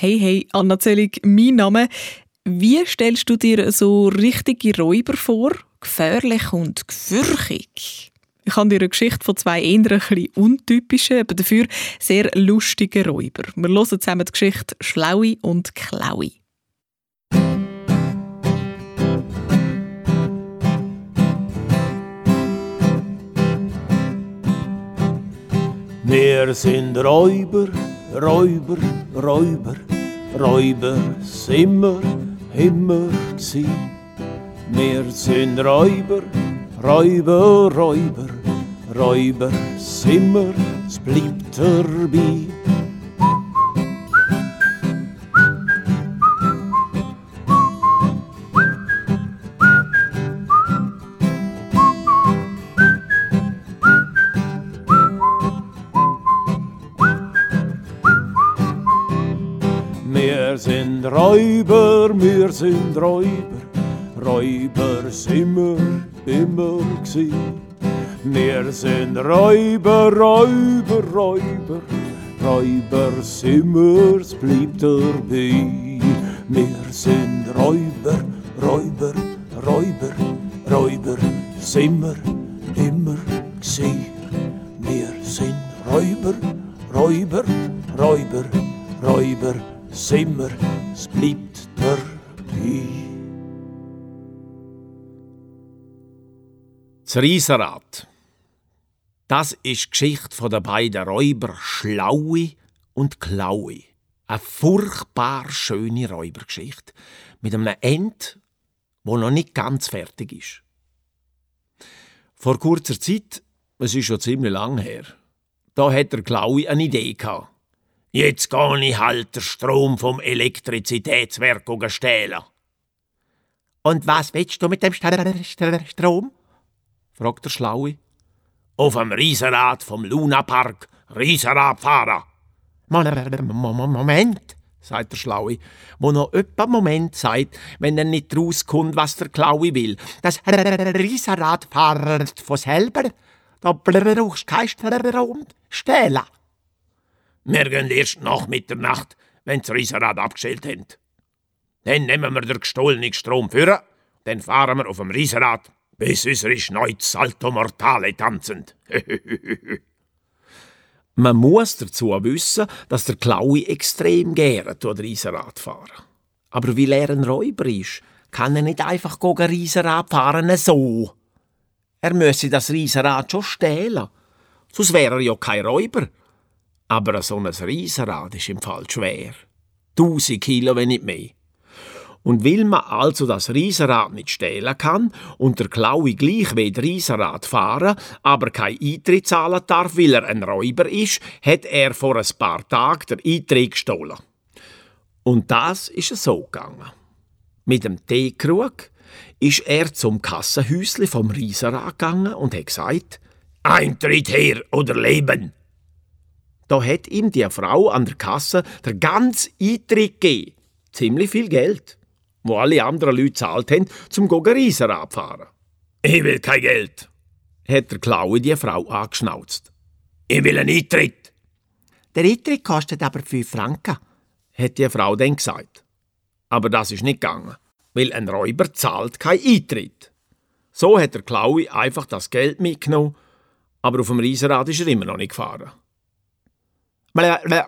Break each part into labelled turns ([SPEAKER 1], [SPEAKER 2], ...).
[SPEAKER 1] Hey, hey, Anna Zellig, mein Name. Wie stellst du dir so richtige Räuber vor? Gefährlich und gefürchig? Ich habe dir eine Geschichte von zwei eher untypischen, aber dafür sehr lustigen Räuber. Wir hören zusammen die Geschichte Schlaue und Klaue.
[SPEAKER 2] Wir sind Räuber, Räuber, Räuber, Räuber sind wir immer gsi. Wir sind Räuber, Räuber, Räuber, Räuber sind wir, es bleibt dabei. Räuber, wir sind Räuber, Räuber sind wir immer gsi. Wir sind Räuber, Räuber, Räuber, Räuber sind wir, es bleibt dabei. Wir sind Räuber, Räuber, Räuber, Räuber sind wir immer gsi. Wir sind Räuber, Räuber, Räuber, Räuber sind wir, es bleibt dabei.
[SPEAKER 3] Das Riesenrad. Das ist die Geschichte der beiden Räuber Schlaue und Klaue. Eine furchtbar schöne Räubergeschichte mit einem End, wo noch nicht ganz fertig ist. Vor kurzer Zeit, es ist schon ziemlich lang her, da hat der Klaue eine Idee gehabt. Jetzt gehe ich halt den Strom vom Elektrizitätswerk stehlen. Und was willst du mit dem Strom? fragt der Schlaue. Auf dem Riesenrad vom Lunapark Riesenrad fahren. Moment, sagt der Schlaue, wo noch öppa Moment sagt, wenn er nicht rauskommt, was der Klaue will. Das Riesenrad fährt von selber, da brauchst du kein Strom stehlen. Wir gehen erst nach Mitternacht, wenn das Riesenrad abgestellt haben. Dann nehmen wir den gestohlenen Strom für, dann fahren wir auf dem Riesenrad, bis unsere Schneuz Salto Mortale tanzen. Man muss dazu wissen, dass der Klaue extrem gerne durch Riesenrad fahren. Aber weil er ein Räuber ist, kann er nicht einfach Riesenrad fahren so. Er müsse das Riesenrad schon stehlen. Sonst wäre er ja kein Räuber. Aber so ein Riesenrad ist im Fall schwer. Tausend Kilo, wenn nicht mehr. Und weil man also das Riesenrad nicht stehlen kann und der Klaue gleich wie das Riesenrad fahren, aber kein Eintritt zahlen darf, weil er ein Räuber ist, hat er vor ein paar Tagen den Eintritt gestohlen. Und das ist so gegangen. Mit dem Teekrug ist er zum Kassenhäusli vom Riesenrad gegangen und hat gesagt, Eintritt her oder leben. Da hat ihm die Frau an der Kasse der ganz Eintritt gegeben. Ziemlich viel Geld wo alle anderen Leute zahlt haben, zum Rieser abfahren. Ich will kein Geld, hat der Klaue die Frau angeschnauzt. Ich will einen Eintritt. Der Eintritt kostet aber fünf Franken, hat die Frau dann gesagt. Aber das ist nicht gegangen, weil ein Räuber zahlt keinen Eintritt. So hat der Klaue einfach das Geld mitgenommen, aber auf dem Riesenrad ist er immer noch nicht gefahren.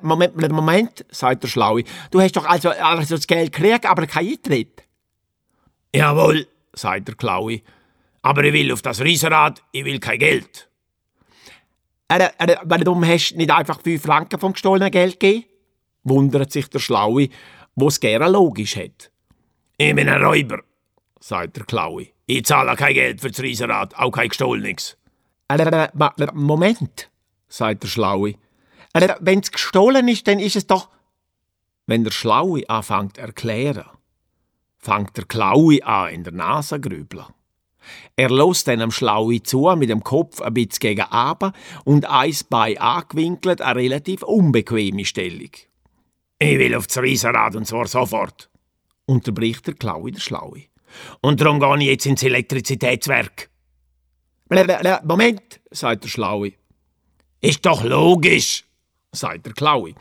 [SPEAKER 3] Moment, Moment, sagt der Schlaue. Du hast doch also, also das Geld gekriegt, aber kein Eintritt. Jawohl, sagt der Klaue. Aber ich will auf das Riesenrad, ich will kein Geld. Äh, äh, warum hast du nicht einfach fünf Franken vom gestohlenen Geld gegeben? wundert sich der Schlaue, wo es gerne logisch hat. Ich bin ein Räuber, sagt der Klaue. Ich zahle kein Geld für das Riesenrad, auch kein gestohlenes. Äh, Moment, sagt der Schlaue. Wenn es gestohlen ist, dann ist es doch. Wenn der Schlaue anfängt zu erklären, fängt der Klaue an in der Nase grübeln. Er lässt dann am Schlaue zu, mit dem Kopf ein bisschen gegen aber und eins Bein angewinkelt, eine relativ unbequeme Stellung. Ich will aufs Riesenrad und zwar sofort, unterbricht der Klaue der Schlaue. Und darum gehe ich jetzt ins Elektrizitätswerk. Moment, sagt der Schlaue. Ist doch logisch, sagt der Klaui.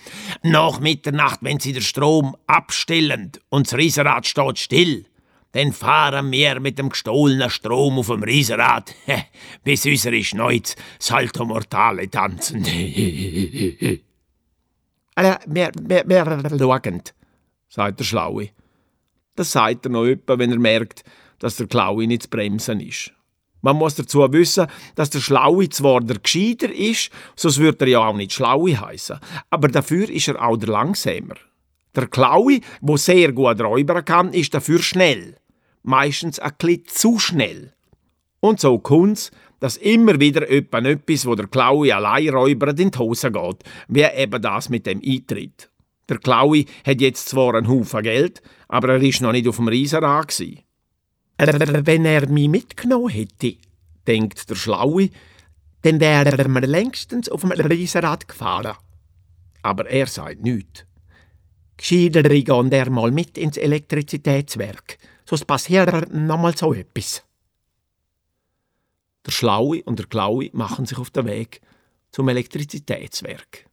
[SPEAKER 3] Nach Mitternacht, wenn sie den Strom abstellen und das Riesenrad steht still, dann fahren wir mit dem gestohlenen Strom auf dem Riesenrad, bis unsere Schneuz Salto Mortale tanzen. wir, wir, wir schauen, sagt der Schlaue. Das sagt er noch etwa, wenn er merkt, dass der Klaue nicht zu bremsen ist. Man muss dazu wissen, dass der Schlaue zwar der Gescheiter ist, sonst würde er ja auch nicht Schlaue heißen, aber dafür ist er auch der Langsamer. Der Klaue, wo sehr gut räubern kann, ist dafür schnell. Meistens ein bisschen zu schnell. Und so kommt's, dass immer wieder etwas, wo der Klaue allein räubert, in die Hose geht, wie eben das mit dem Eintritt. Der Klaue hat jetzt zwar einen Haufen Geld, aber er ist noch nicht auf dem Riesenrad. Wenn er mich mitgenommen hätte, denkt der Schlaue, dann wäre er mir längstens auf dem Riesenrad gefahren. Aber er sagt nichts. Gescheiter gehen er mal mit ins Elektrizitätswerk, sonst passiert nochmal so etwas. Der Schlaue und der Klaue machen sich auf den Weg zum Elektrizitätswerk.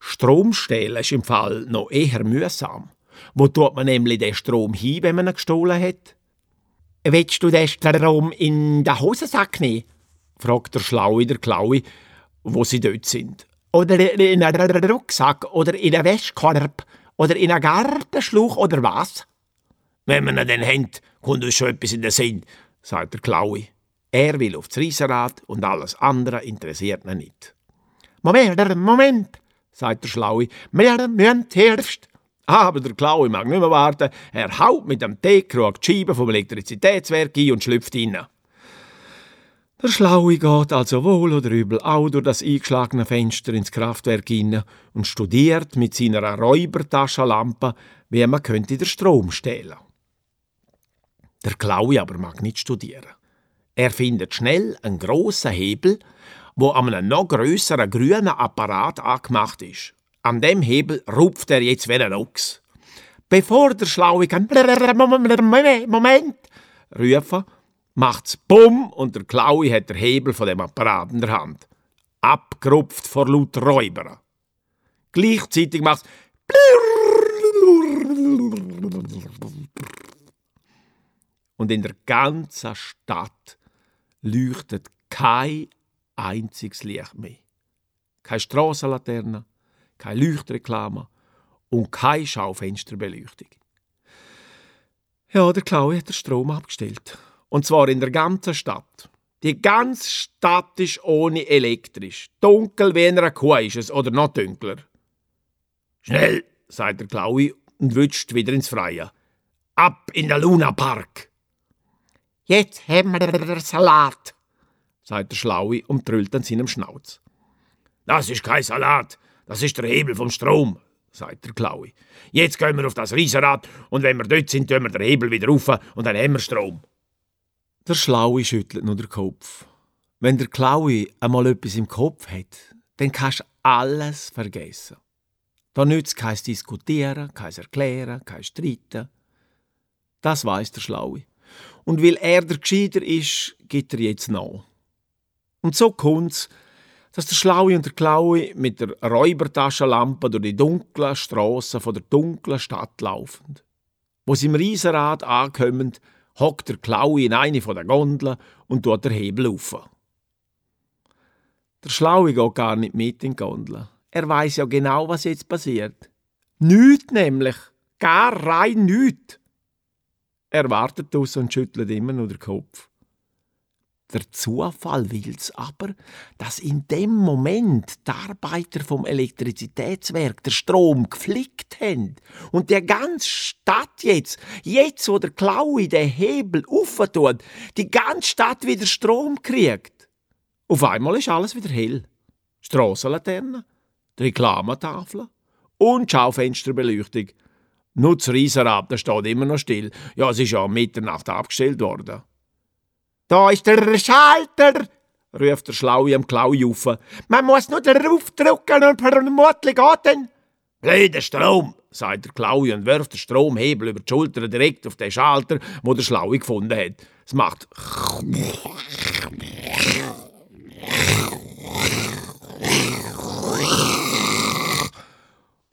[SPEAKER 3] Strom stehlen ist im Fall noch eher mühsam. Wo tut man nämlich den Strom hin, wenn man ihn gestohlen hat? Willst du den Strom in den Hosensack nehmen? fragt der Schlaue der Klaue, wo sie dort sind. Oder in einen Rucksack oder in einen Wäschkorb oder in einen Gartenschlauch oder was? Wenn man ihn dann hat, kommt uns schon etwas in den Sinn, sagt der Klaue. Er will aufs Riesenrad und alles andere interessiert ihn nicht. Moment, Moment, sagt der Schlaue. Wir müssen zuerst aber der Klaue mag nicht mehr warten. Er haut mit dem Teekrug die Scheibe vom Elektrizitätswerk ein und schlüpft rein. Der Schlaue geht also wohl oder übel auch durch das eingeschlagene Fenster ins Kraftwerk hinein und studiert mit seiner Räubertaschenlampe, wie man könnte den Strom stehlen. Der Klaue aber mag nicht studieren. Er findet schnell einen grossen Hebel, wo an einem noch grösseren grünen Apparat angemacht ist. An dem Hebel rupft er jetzt wie ein Ochs. Bevor der Schlaue kann Moment rufen, macht's Bumm und der Klaue hat der Hebel von dem Apparat in der Hand. Abgerupft vor lauter Räuber. Gleichzeitig macht's und in der ganzen Stadt leuchtet kein einziges Licht mehr. Keine Strassenlaterne, keine Leuchtreklame und keine Schaufensterbeleuchtung. Ja, der Klaue hat den Strom abgestellt. Und zwar in der ganzen Stadt. Die ganze Stadt ist ohne elektrisch. Dunkel wie in einer Kuh ist es, oder noch dunkler. Schnell, sagt der Klaue und wünscht wieder ins Freie. Ab in den Lunapark. Jetzt haben wir Salat, sagt der Schlaue und trüllt an seinem Schnauz. Das ist kein Salat, das ist der Hebel vom Strom, sagt der Klaue. Jetzt gehen wir auf das Riesenrad und wenn wir dort sind, tun wir den Hebel wieder rauf und dann haben wir Strom. Der Schlaue schüttelt nur den Kopf. Wenn der Klaue einmal etwas im Kopf hat, dann kannst du alles vergessen. Da nützt kein Diskutieren, kein Erklären, kein Streiten. Das weiß der Schlaue. Und weil er der Gescheiter ist, geht er jetzt nach. Und so kommt's, dass der Schlaue und der Klaue mit der Räubertaschenlampe durch die dunklen Strassen von der dunklen Stadt laufen. Wo sie im Riesenrad ankommen, hockt der Klaue in eine von der Gondeln und tut der Hebel auf. Der Schlaue geht gar nicht mit in die Gondel. Er weiß ja genau, was jetzt passiert. Nüt nämlich. Gar rein nüt. Er wartet aus und schüttelt immer nur den Kopf. Der Zufall will's aber, dass in dem Moment die Arbeiter vom Elektrizitätswerk der Strom geflickt haben und der ganze Stadt jetzt, jetzt wo der Klaue den Hebel auftut, die ganze Stadt wieder Strom kriegt. Auf einmal ist alles wieder hell. Strassenlaternen, die Reklametafel und Schaufensterbeleuchtung. Nur das Riesenrad, steht immer noch still. Ja, es ist ja um Mitternacht abgestellt worden. Da ist der Schalter, ruft der Schlaue am Klaue auf. Man muss nur darauf drücken und vermutlich geht dann. Blöder Strom, sagt der Klaue und wirft den Stromhebel über die Schulter direkt auf den Schalter, wo der Schlaue gefunden hat. Es macht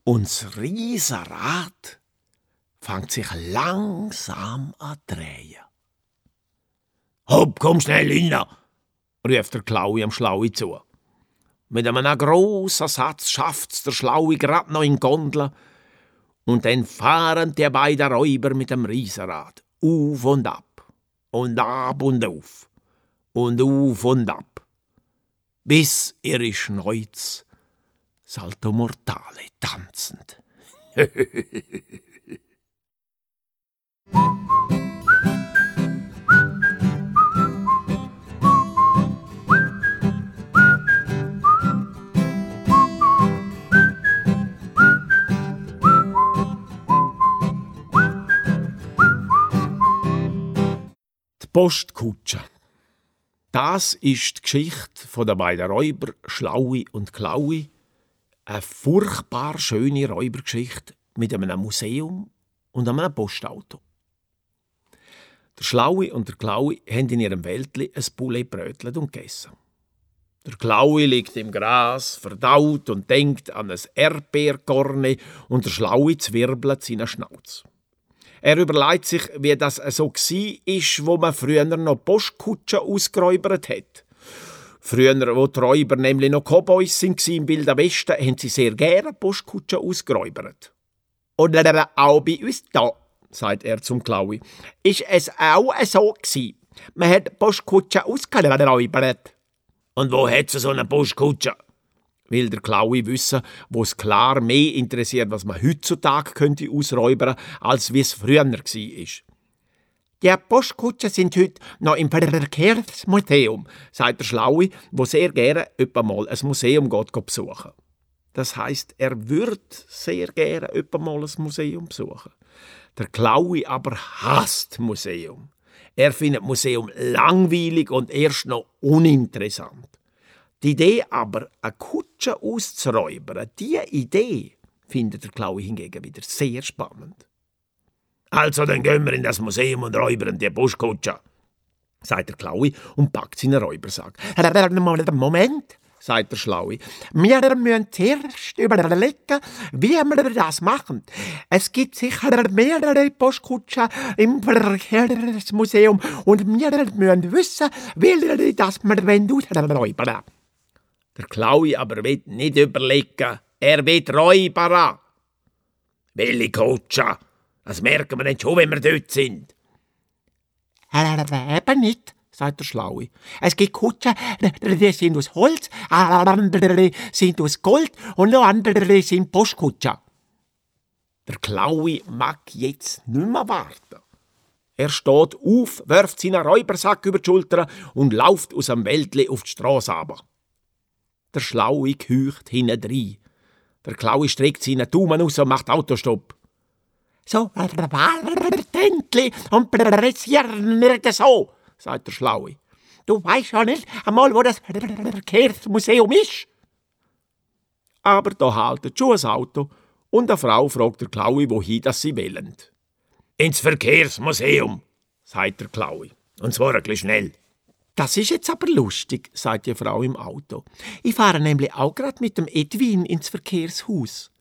[SPEAKER 3] Und das Riesenrad fängt sich langsam an drehen. Hopp, komm schnell rein, ruft der Klaui am Schlaui zu. Mit einem grossen Satz schafft's der Schlaui grad noch in Gondel und dann fahren die beiden Räuber mit dem Riesenrad auf und ab und ab und auf und auf und ab, bis ihre Schneuz Salto Mortale tanzend. Postkutsche. Das ist die Geschichte der beiden Räuber Schlaui und Klaui. Eine furchtbar schöne Räubergeschichte mit einem Museum und einem Postauto. Der Schlaui und der Klaui haben in ihrem Wäldli ein Poulet brötelt und gegessen. Der Klaui liegt im Gras, verdaut und denkt an ein Erdbeerkorne und der Schlaui zwirbelt seine Schnauz. Er überlegt sich, wie das so gsi ist, wo man früher noch Postkutschen ausgeräubert hat. Früher, wo die Räuber nämlich noch Cowboys sind im Wilden Westen, haben sie sehr gerne Postkutschen ausgeräubert. Und auch bei uns da, sagt er zum Klaui, ist es auch so gsi. Man hat Postkutschen ausgeräubert. Und wo hat sie so eine Postkutsche? Will der Klaui wissen, wo es klar mehr interessiert, was man heutzutage könnte ausräubern, als wie es früher war. Die Postkutschen sind heute noch im Verkehrsmuseum, sagt der Schlaui, wo sehr gerne mal ein Museum geht, besuchen. Das heißt, er wird sehr gerne mal ein Museum besuchen. Der Klaui aber hasst Museum. Er findet Museum langweilig und erst noch uninteressant. Die Idee aber, eine Kutsche auszuräubern, diese Idee findet der Klaui hingegen wieder sehr spannend. Also, dann gehen wir in das Museum und räubern die Buschkutsche, sagt der Klaui und packt seinen Räubersack. Moment, sagt der Schlaui. Wir müssen zuerst überlegen, wie wir das machen. Es gibt sicher mehrere Postkutschen im Verkehrsmuseum und wir müssen wissen, wie das wir ausräubern Der Klaui aber will nicht überlegen, er will räubern. Welche Kutsche? Das merken wir nicht schon, wenn wir dort sind. Eben nicht, sagt der Schlaue. Es gibt Kutschen, die sind aus Holz, andere sind aus Gold und noch andere sind Postkutschen. Der Klaue mag jetzt nicht mehr warten. Er steht auf, wirft seinen Räubersack über die Schulter und lauft aus dem Wäldli auf die Straße runter. Der Schlaue keucht hinten rein. Der Klaue streckt seinen Daumen aus und macht Autostopp. So, Tentli und pressieren nicht so, sagt der Schlaue. Du weißt ja nicht einmal, wo das Verkehrsmuseum ist. Aber da haltet schon ein Auto und eine Frau fragt der Klaue, wohin das sie wollen. Ins Verkehrsmuseum, sagt der Klaue. Und zwar ein bisschen schnell. Das ist jetzt aber lustig, sagt die Frau im Auto. Ich fahre nämlich auch gerade mit dem Edwin ins Verkehrshaus.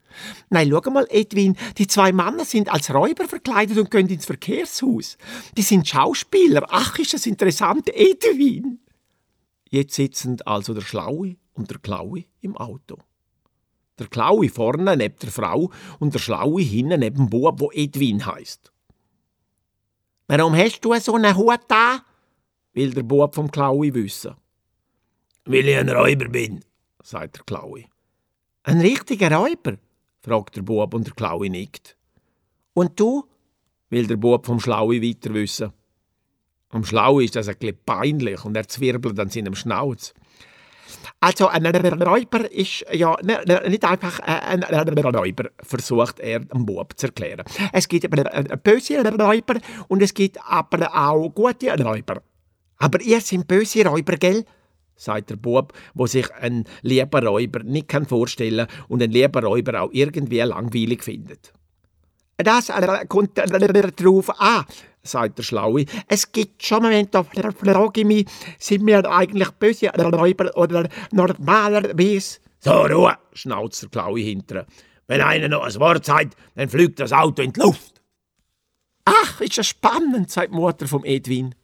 [SPEAKER 3] Nein, schau mal, Edwin, die zwei Männer sind als Räuber verkleidet und gehen ins Verkehrshaus. Die sind Schauspieler. Ach, ist das interessant, Edwin. Jetzt sitzen also der Schlaue und der Klaue im Auto. Der Klaue vorne neben der Frau und der Schlaue hinten neben dem Bub, wo Edwin heißt. Warum hast du so einen Hut da? Will der Bub vom Klaue wissen. Weil ich ein Räuber bin, sagt der Klaue. Ein richtiger Räuber? fragt der Bub und der Klaue nickt. Und du? will der Bub vom Schlaue weiter wissen. Am Schlaue ist das ein bisschen peinlich und er zwirbelt an seinem Schnauz. Also ein Räuber ist ja nicht einfach ein Räuber, versucht er dem Bub zu erklären. Es gibt böse Räuber und es gibt aber auch gute Räuber. Aber ihr seid böse Räuber, gell? sagt der Bub, wo sich ein lieber Räuber nicht vorstellen kann und ein lieber Räuber auch irgendwie langweilig findet. Das äh, kommt darauf an, sagt der Schlaue. Es gibt schon Momente, da frage ich mich, sind wir eigentlich böse Räuber oder normalerweise? So, Ruhe, schnauzt der Klaue hinterher. Wenn einer noch ein Wort sagt, dann fliegt das Auto in die Luft. Ach, ist das spannend, sagt die Mutter vom Edwin.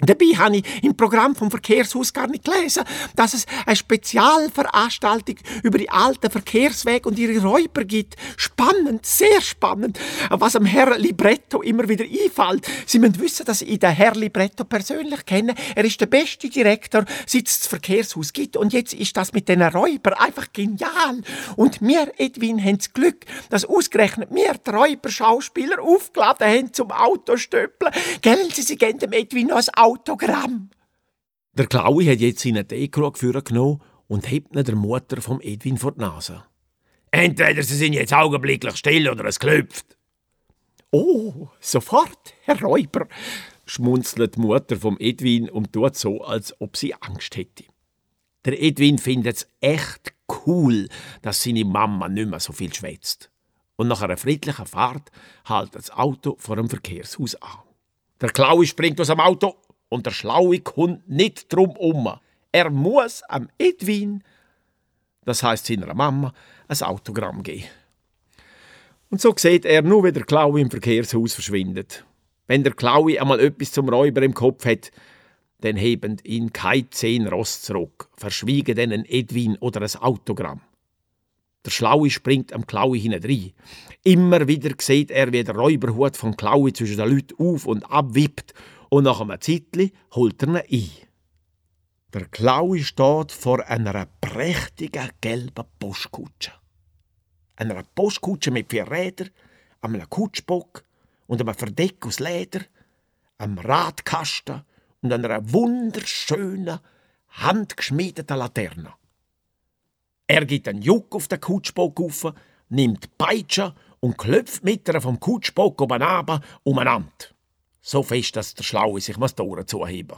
[SPEAKER 3] Dabei habe ich im Programm vom Verkehrshaus gar nicht gelesen, dass es eine Spezialveranstaltung über die alten Verkehrswege und ihre Räuber gibt. Spannend, sehr spannend. Was am Herr Libretto immer wieder einfällt. Sie müssen wissen, dass ich den Herr Libretto persönlich kenne. Er ist der beste Direktor, seit es das Verkehrshaus gibt. Und jetzt ist das mit den Räuber einfach genial. Und wir, Edwin, haben das Glück, dass ausgerechnet wir die Räuber-Schauspieler aufgeladen haben zum Autostöppeln. Gellen Sie, Sie geben dem Edwin noch ein Autogramm. Der Klaui hat jetzt seinen Teekrug genommen und hebt ihn der Mutter vom Edwin vor die Nase. Entweder sie sind jetzt augenblicklich still oder es klopft. Oh, sofort, Herr Räuber, schmunzelt die Mutter vom Edwin und tut so, als ob sie Angst hätte. Der Edwin findet es echt cool, dass seine Mama nicht mehr so viel schwätzt. Und nach einer friedlichen Fahrt hält das Auto vor dem Verkehrshaus an. Der Klaui springt aus dem Auto und der Schlaue kommt nicht drum um. Er muss am Edwin, das heißt seiner Mama, ein Autogramm geben. Und so sieht er nur, wie der Klaue im Verkehrshaus verschwindet. Wenn der Klaue einmal etwas zum Räuber im Kopf hat, dann heben ihn kein zehn Ross zurück, verschwiegen einen Edwin oder ein Autogramm. Der Schlaue springt am Klaue hinein. Immer wieder sieht er, wie der Räuberhut vom Klaue zwischen den Leuten auf und abwippt und nach einem Zeitli holt er ihn ein. Der Klaue steht vor einer prächtigen gelben Postkutsche. Einer Postkutsche mit vier Rädern, einem Kutschbock und einem Verdeck aus Leder, einem Radkasten und einer wunderschönen, handgeschmiedeten Laterne. Er gibt einen Juck auf den Kutschbock auf, nimmt Peitsche und klopft mit ihr vom Kutschbock oben runter umeinander. So fest, dass der Schlaue sich die Ohren zuheben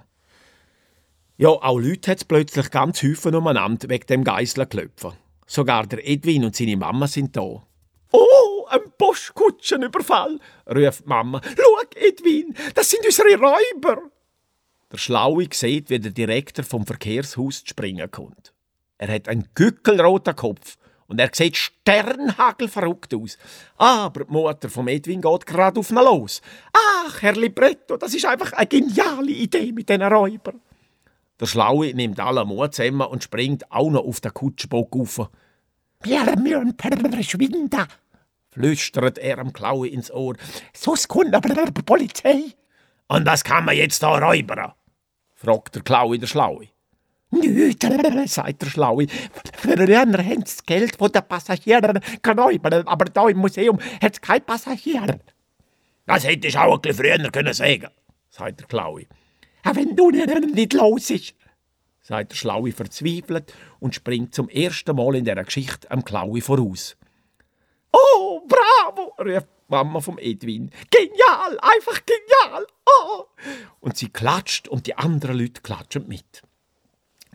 [SPEAKER 3] Ja, auch Leute hat plötzlich ganz häufig umeinander wegen dem Geisselklöpfen. Sogar der Edwin und seine Mama sind da. Oh, ein Postkutschenüberfall, ruft die Mama. Schau, Edwin, das sind unsere Räuber. Der Schlaue sieht, wie der Direktor vom Verkehrshaus zu springen kommt. Er hat einen gückelroten Kopf und er sieht sternhagelverrückt aus. Aber die Mutter von Edwin geht gerade auf ihn los. Ach, Herr Libretto, das ist einfach eine geniale Idee mit diesen Räubern. Der Schlaue nimmt alle Mut zusammen und springt auch noch auf den Kutschbock auf. Wir müssen verschwinden, flüstert er am Klaue ins Ohr. Sonst kommt die Polizei. Und was kann man jetzt da räubern? fragt der Klaue der Schlaue. Nichts, sagt der Schlaue. Früher haben sie das Geld von den Passagieren geräubert, aber da im Museum hat es keine Passagiere. Das hätte ich auch ein bisschen früher können sagen, sagt der Klaue. Aber wenn du nicht los ist, sagt der Schlaue verzweifelt und springt zum ersten Mal in dieser Geschichte am Klaue voraus. Oh, bravo, ruft Mama vom Edwin. Genial, einfach genial. Oh. Und sie klatscht und die anderen Leute klatschen mit.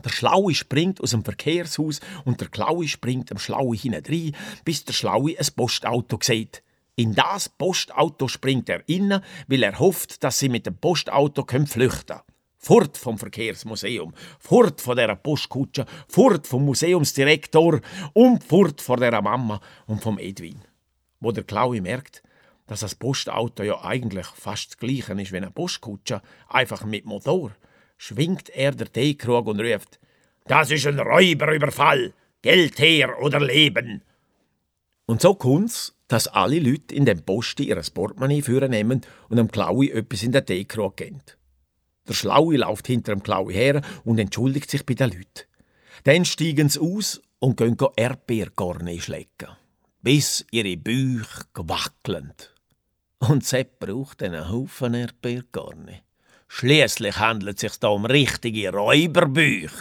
[SPEAKER 3] Der Schlaue springt aus dem Verkehrshaus und der Klaue springt am Schlaue hinein, bis der Schlaue ein Postauto sieht. In das Postauto springt er inne, weil er hofft, dass sie mit dem Postauto flüchten können. Fort vom Verkehrsmuseum, fort von der Postkutsche, fort vom Museumsdirektor und fort von der Mama und vom Edwin. Wo der Klaue merkt, dass das Postauto ja eigentlich fast das gleiche ist wie eine Postkutsche, einfach mit Motor, schwingt er der Teekrug und ruft: Das ist ein Räuberüberfall! Geld her oder Leben! Und so kommt's, dass alle Leute in dem Posti ihr Portemonnaie führen nehmen und dem Klaui etwas in den Teekrug geben. Der Schlaue läuft hinter dem Klaui her und entschuldigt sich bei den Leuten. Dann steigen sie aus und gehen Erdbeerkorne schlecken, bis ihre Bücher wackeln. Und Sepp braucht einen Haufen Erdbeerkorne. Schließlich handelt es sich da um richtige Räuberbücher.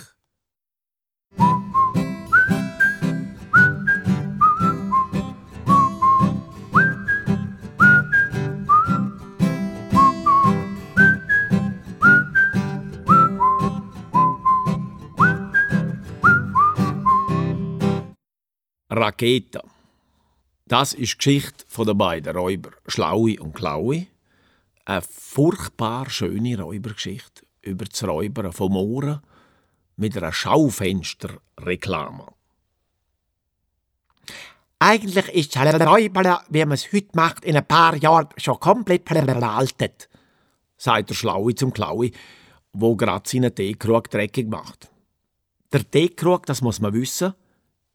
[SPEAKER 3] Raketa. Das ist die Geschichte der beiden Räuber Schlaue und Klaue. Eine furchtbar schöne Räubergeschichte über das Räubern von Mooren mit einer Schaufensterreklame. Eigentlich ist das Räubern, wie man es heute macht, in ein paar Jahren schon komplett veraltet, sagt der Schlaue zum Klaui, wo grad seinen Teekrug dreckig macht. Der Teekrug, das muss man wissen,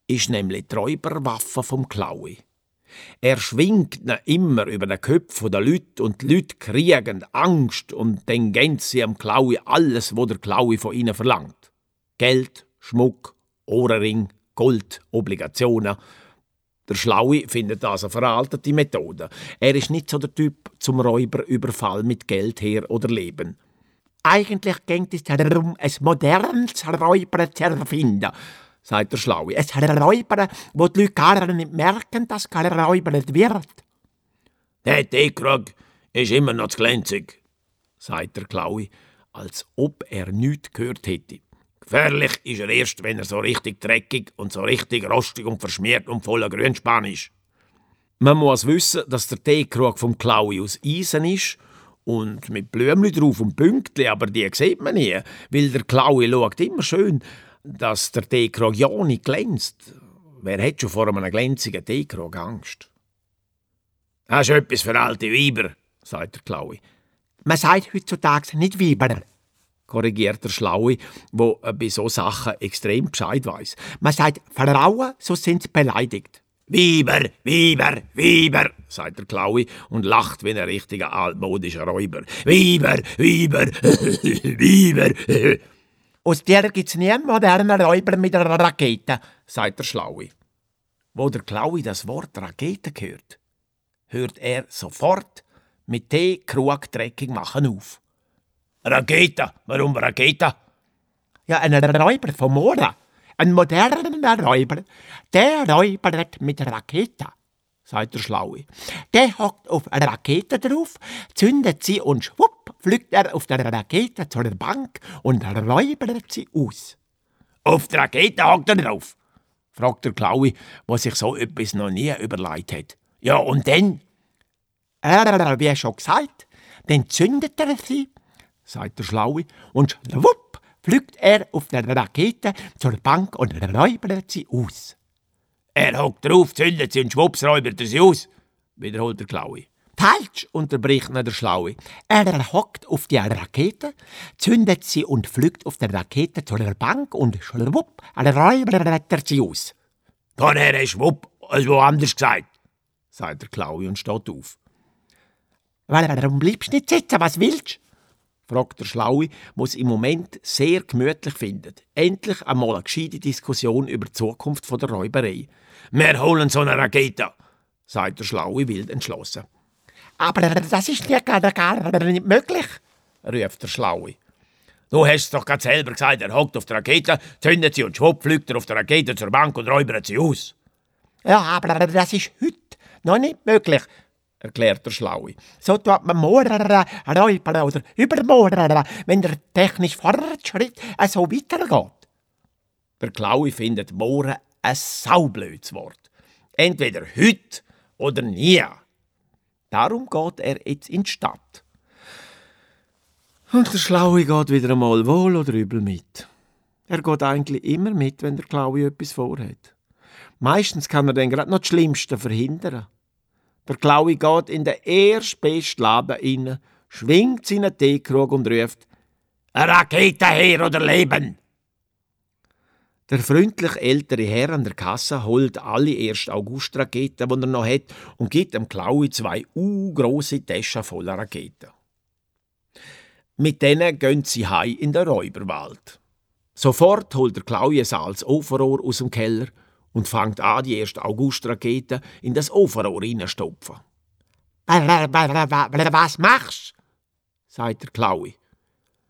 [SPEAKER 3] ist nämlich die Räuberwaffe vom Klaui. Er schwingt ihn immer über den Köpfen der Leute und die Leute kriegen Angst und dann geben sie am Klaui alles, was der Klaui von ihnen verlangt. Geld, Schmuck, Ohrring, Gold, Obligationen. Der Schlaue findet das eine veraltete Methode. Er ist nicht so der Typ zum Räuberüberfall mit Geld her oder Leben. Eigentlich geht es darum, ein modernes Räuber zu erfinden, sagt der Schlaue. Ein Räuber, wo die Leute gar nicht merken, dass geräubert wird. Der Teekrug ist immer noch zu glänzig, sagt der Klaue, als ob er nichts gehört hätte. Gefährlich ist er erst, wenn er so richtig dreckig und so richtig rostig und verschmiert und voller Grünspan ist. Man muss wissen, dass der Teekrug vom Klaui aus Eisen ist und mit Blümchen drauf und Pünktchen, aber die sieht man nie, weil der Klaui schaut immer schön, dass der Teekrug ja nicht glänzt. Wer hat schon vor einem glänzigen Teekrug Angst? Das ist etwas für alte Weiber, sagt der Klaui. Man sagt heutzutage nicht Weiber, korrigiert der Schlaue, wo bei so Sachen extrem Bescheid weiß. Man sagt Frauen, so sind sie beleidigt. Weiber, Weiber, Weiber, sagt der Klaue und lacht wie ein richtiger altmodischer Räuber. Weiber, Weiber, Weiber. Aus der gibt's nie einen modernen Räuber mit einer Rakete, sagt der Schlaue. Wo der Klaue das Wort Rakete hört, hört er sofort mit Tee Krug dreckig machen auf. Rakete. Warum Rakete? Ja, ein Räuber vom Mora. Ein moderner Räuber. Der räubert mit Rakete, sagt der Schlaue. Der hockt auf eine Rakete drauf, zündet sie und schwupp fliegt er auf der Rakete zur Bank und räubert sie aus. Auf der Rakete hockt er drauf, fragt der Klaue, was sich so etwas noch nie überlegt hat. Ja, und dann? Er, wie schon gesagt, dann zündet er sie sagt der Schlaue, und schwupp fliegt er auf der Rakete zur Bank und räubert sie aus. Er hockt drauf, zündet sie und schwupps räubert er sie aus, wiederholt der Klaue. Falsch, unterbricht ihn der Schlaue. Er hockt auf die Rakete, zündet sie und fliegt auf der Rakete zur Bank und schwupp räubert er sie aus. Vorher ist schwupp, als woanders gesagt, sagt der Klaue und steht auf. Warum bleibst du nicht sitzen, was willst? Fragt der Schlaue, was im Moment sehr gemütlich findet. Endlich einmal eine gescheite Diskussion über die Zukunft der Räuberei. Wir holen so eine Rakete, sagt der Schlaue wild entschlossen. Aber das ist ja gar, gar nicht möglich, ruft der Schlaue. Du hast es doch gerade selber gesagt, er hockt auf der Rakete, zündet sie und schwupp fliegt er auf der Rakete zur Bank und räubert sie aus. Ja, aber das ist heute noch nicht möglich, erklärt der Schlaue. So tut man morgen räubern oder übermorgen, wenn der technische Fortschritt so weitergeht. Der Klaue findet morgen ein saublödes Wort. Entweder heute oder nie. Darum geht er jetzt in die Stadt. Und der Schlaue geht wieder einmal wohl oder übel mit. Er geht eigentlich immer mit, wenn der Klaue etwas vorhat. Meistens kann er dann gerade noch das Schlimmste verhindern. Der Klaue geht in den erstbesten Laden rein, schwingt seinen Teekrug und ruft «Eine Rakete her oder Leben!» Der freundlich ältere Herr an der Kasse holt alle 1. August-Raketen, die er noch hat, und gibt dem Klaue zwei große Taschen voller Raketen. Mit denen gehen sie heim in den Räuberwald. Sofort holt der Klaue ein Salz Ofenrohr aus dem Keller und fängt an, die erste August-Rakete in das Ofenrohr reinstopfen. Was machst sagt der Klaue.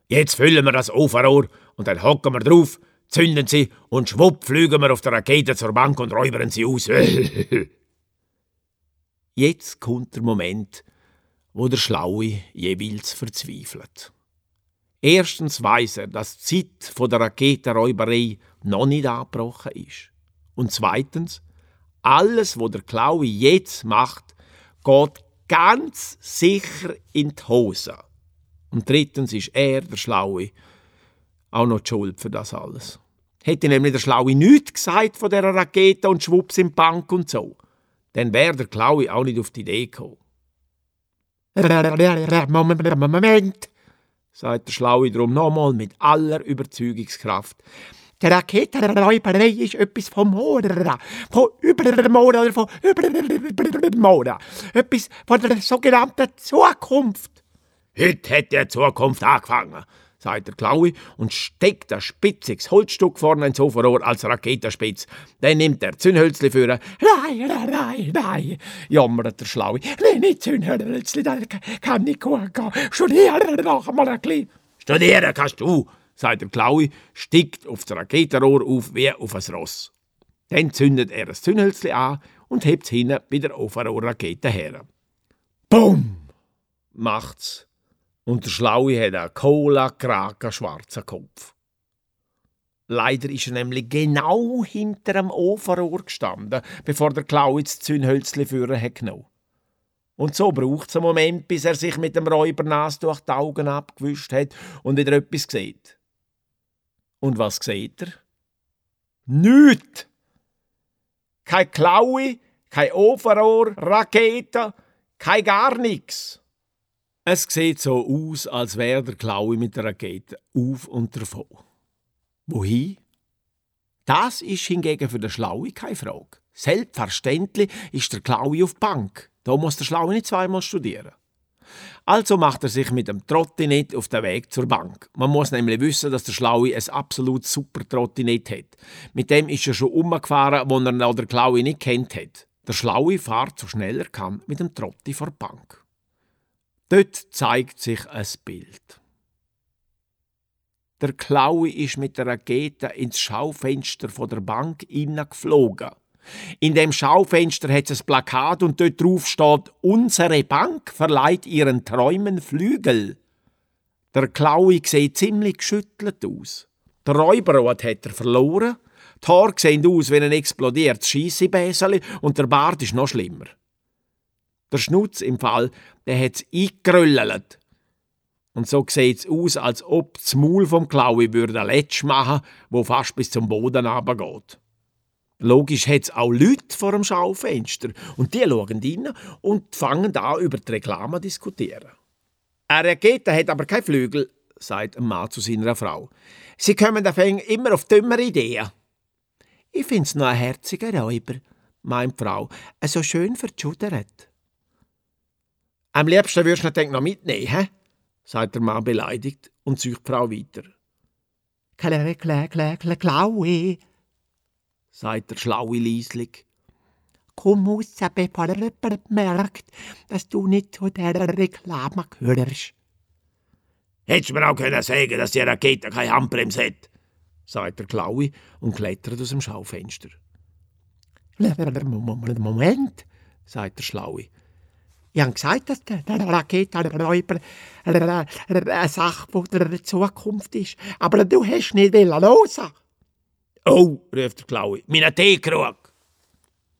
[SPEAKER 3] Jetzt füllen wir das Ofenrohr und dann hocken wir drauf, zünden sie und schwupp fliegen wir auf der Rakete zur Bank und räubern sie aus. Jetzt kommt der Moment, wo der Schlaue jeweils verzweifelt. Erstens weiß er, dass die Zeit der Raketenräuberei noch nicht abgebrochen ist. Und zweitens, alles, was der Klaue jetzt macht, geht ganz sicher in die Hose. Und drittens ist er, der Schlaue, auch noch die Schuld für das alles. Hätte nämlich der Schlaue nichts gesagt von der Rakete und schwupps im Bank und so. Dann wäre der Klaui auch nicht auf die Idee gekommen.
[SPEAKER 2] Moment,
[SPEAKER 3] sagt der Schlaue drum nochmal mit aller Überzeugungskraft.
[SPEAKER 2] Die Raketenräuberei ist etwas vom Mora, von über der Mora oder von über der Mora. Etwas von der sogenannten Zukunft.
[SPEAKER 3] Heute hat die Zukunft angefangen, sagt der Klaue und steckt ein spitziges Holzstück vorne ins Ofenrohr als Raketenspitz. Dann nimmt er Zündhölzli für
[SPEAKER 2] Nein, nein, nein, nein, jammert der Schlaue. Nein, nicht Zündhölzli, das kann nicht gut gehen. Studieren noch einmal ein bisschen.
[SPEAKER 3] Studieren kannst du, sagt der Klaue, stickt auf das Raketenrohr auf wie auf ein Ross. Dann zündet er das Zündhölzli an und hebt es hinten bei der Ofenrohrrakete her. Bumm! macht's. Und der Schlaue hat einen cola schwarzen Kopf. Leider ist er nämlich genau hinter dem Ofenrohr gestanden, bevor der Klaue das Zündhölzli führen hat genommen. Und so braucht es einen Moment, bis er sich mit dem Räubernas durch die Augen abgewischt hat und wieder etwas sieht. Und was sieht er? Nüt! Kein Klaue, kein Ofenrohr, Rakete, kein gar nichts. Es sieht so aus, als wäre der Klaue mit der Rakete auf und davon. Wohin? Das ist hingegen für den Schlaue keine Frage. Selbstverständlich ist der Klaue auf die Bank. Da muss der Schlaue nicht zweimal studieren. Also macht er sich mit dem Trottinett auf den Weg zur Bank. Man muss nämlich wissen, dass der Schlaue ein absolut super Trottinett hat. Mit dem ist er schon umgefahren, wo er noch der Klaue nicht kennt hat. Der Schlaue fährt so schnell er kann mit dem Trotti vor die Bank. Dort zeigt sich ein Bild. Der Klaue ist mit der Rakete ins Schaufenster der Bank geflogen. In dem Schaufenster hat es ein Plakat und dort drauf steht: Unsere Bank verleiht ihren Träumen Flügel. Der Klaue sieht ziemlich geschüttelt aus. Der Räuberrot hat er verloren. Die Haare sehen aus wie ein explodiertes Scheissebäseli und der Bart ist noch schlimmer. Der Schnutz im Fall, der hat's eingeröllt. Und so sieht's aus, als ob das Maul vom Klaue würde Letsch machen, wo fast bis zum Boden runtergeht. Logisch hat's auch Leute vor dem Schaufenster und die schauen rein und fangen an, über die Reklame zu diskutieren. Eine Rakete hat aber keine Flügel, sagt ein Mann zu seiner Frau. Sie kommen dafür immer auf dümmere Ideen. Ich find's noch ein herziger Räuber, meint die Frau, so schön verschudert. Am liebsten würdest du ihn noch mitnehmen, hä? sagt der Mann beleidigt und zieht die Frau weiter.
[SPEAKER 2] Klä, klä, klä, Klaue,
[SPEAKER 3] sagt der Schlaue leislich.
[SPEAKER 2] Komm raus, bevor jemand merkt, dass du nicht zu dieser Reklame gehörst.
[SPEAKER 3] Hättest du mir auch können sagen, dass die Rakete keine Handbremse hat, sagt der Klaue und klettert aus dem Schaufenster.
[SPEAKER 2] Moment, sagt der Schlaue. Ich habe gesagt, dass der, der Raketenräuber eine Sache der Zukunft ist. Aber du hast nicht hören
[SPEAKER 3] Oh, ruft der Klaue, meine Teekrug.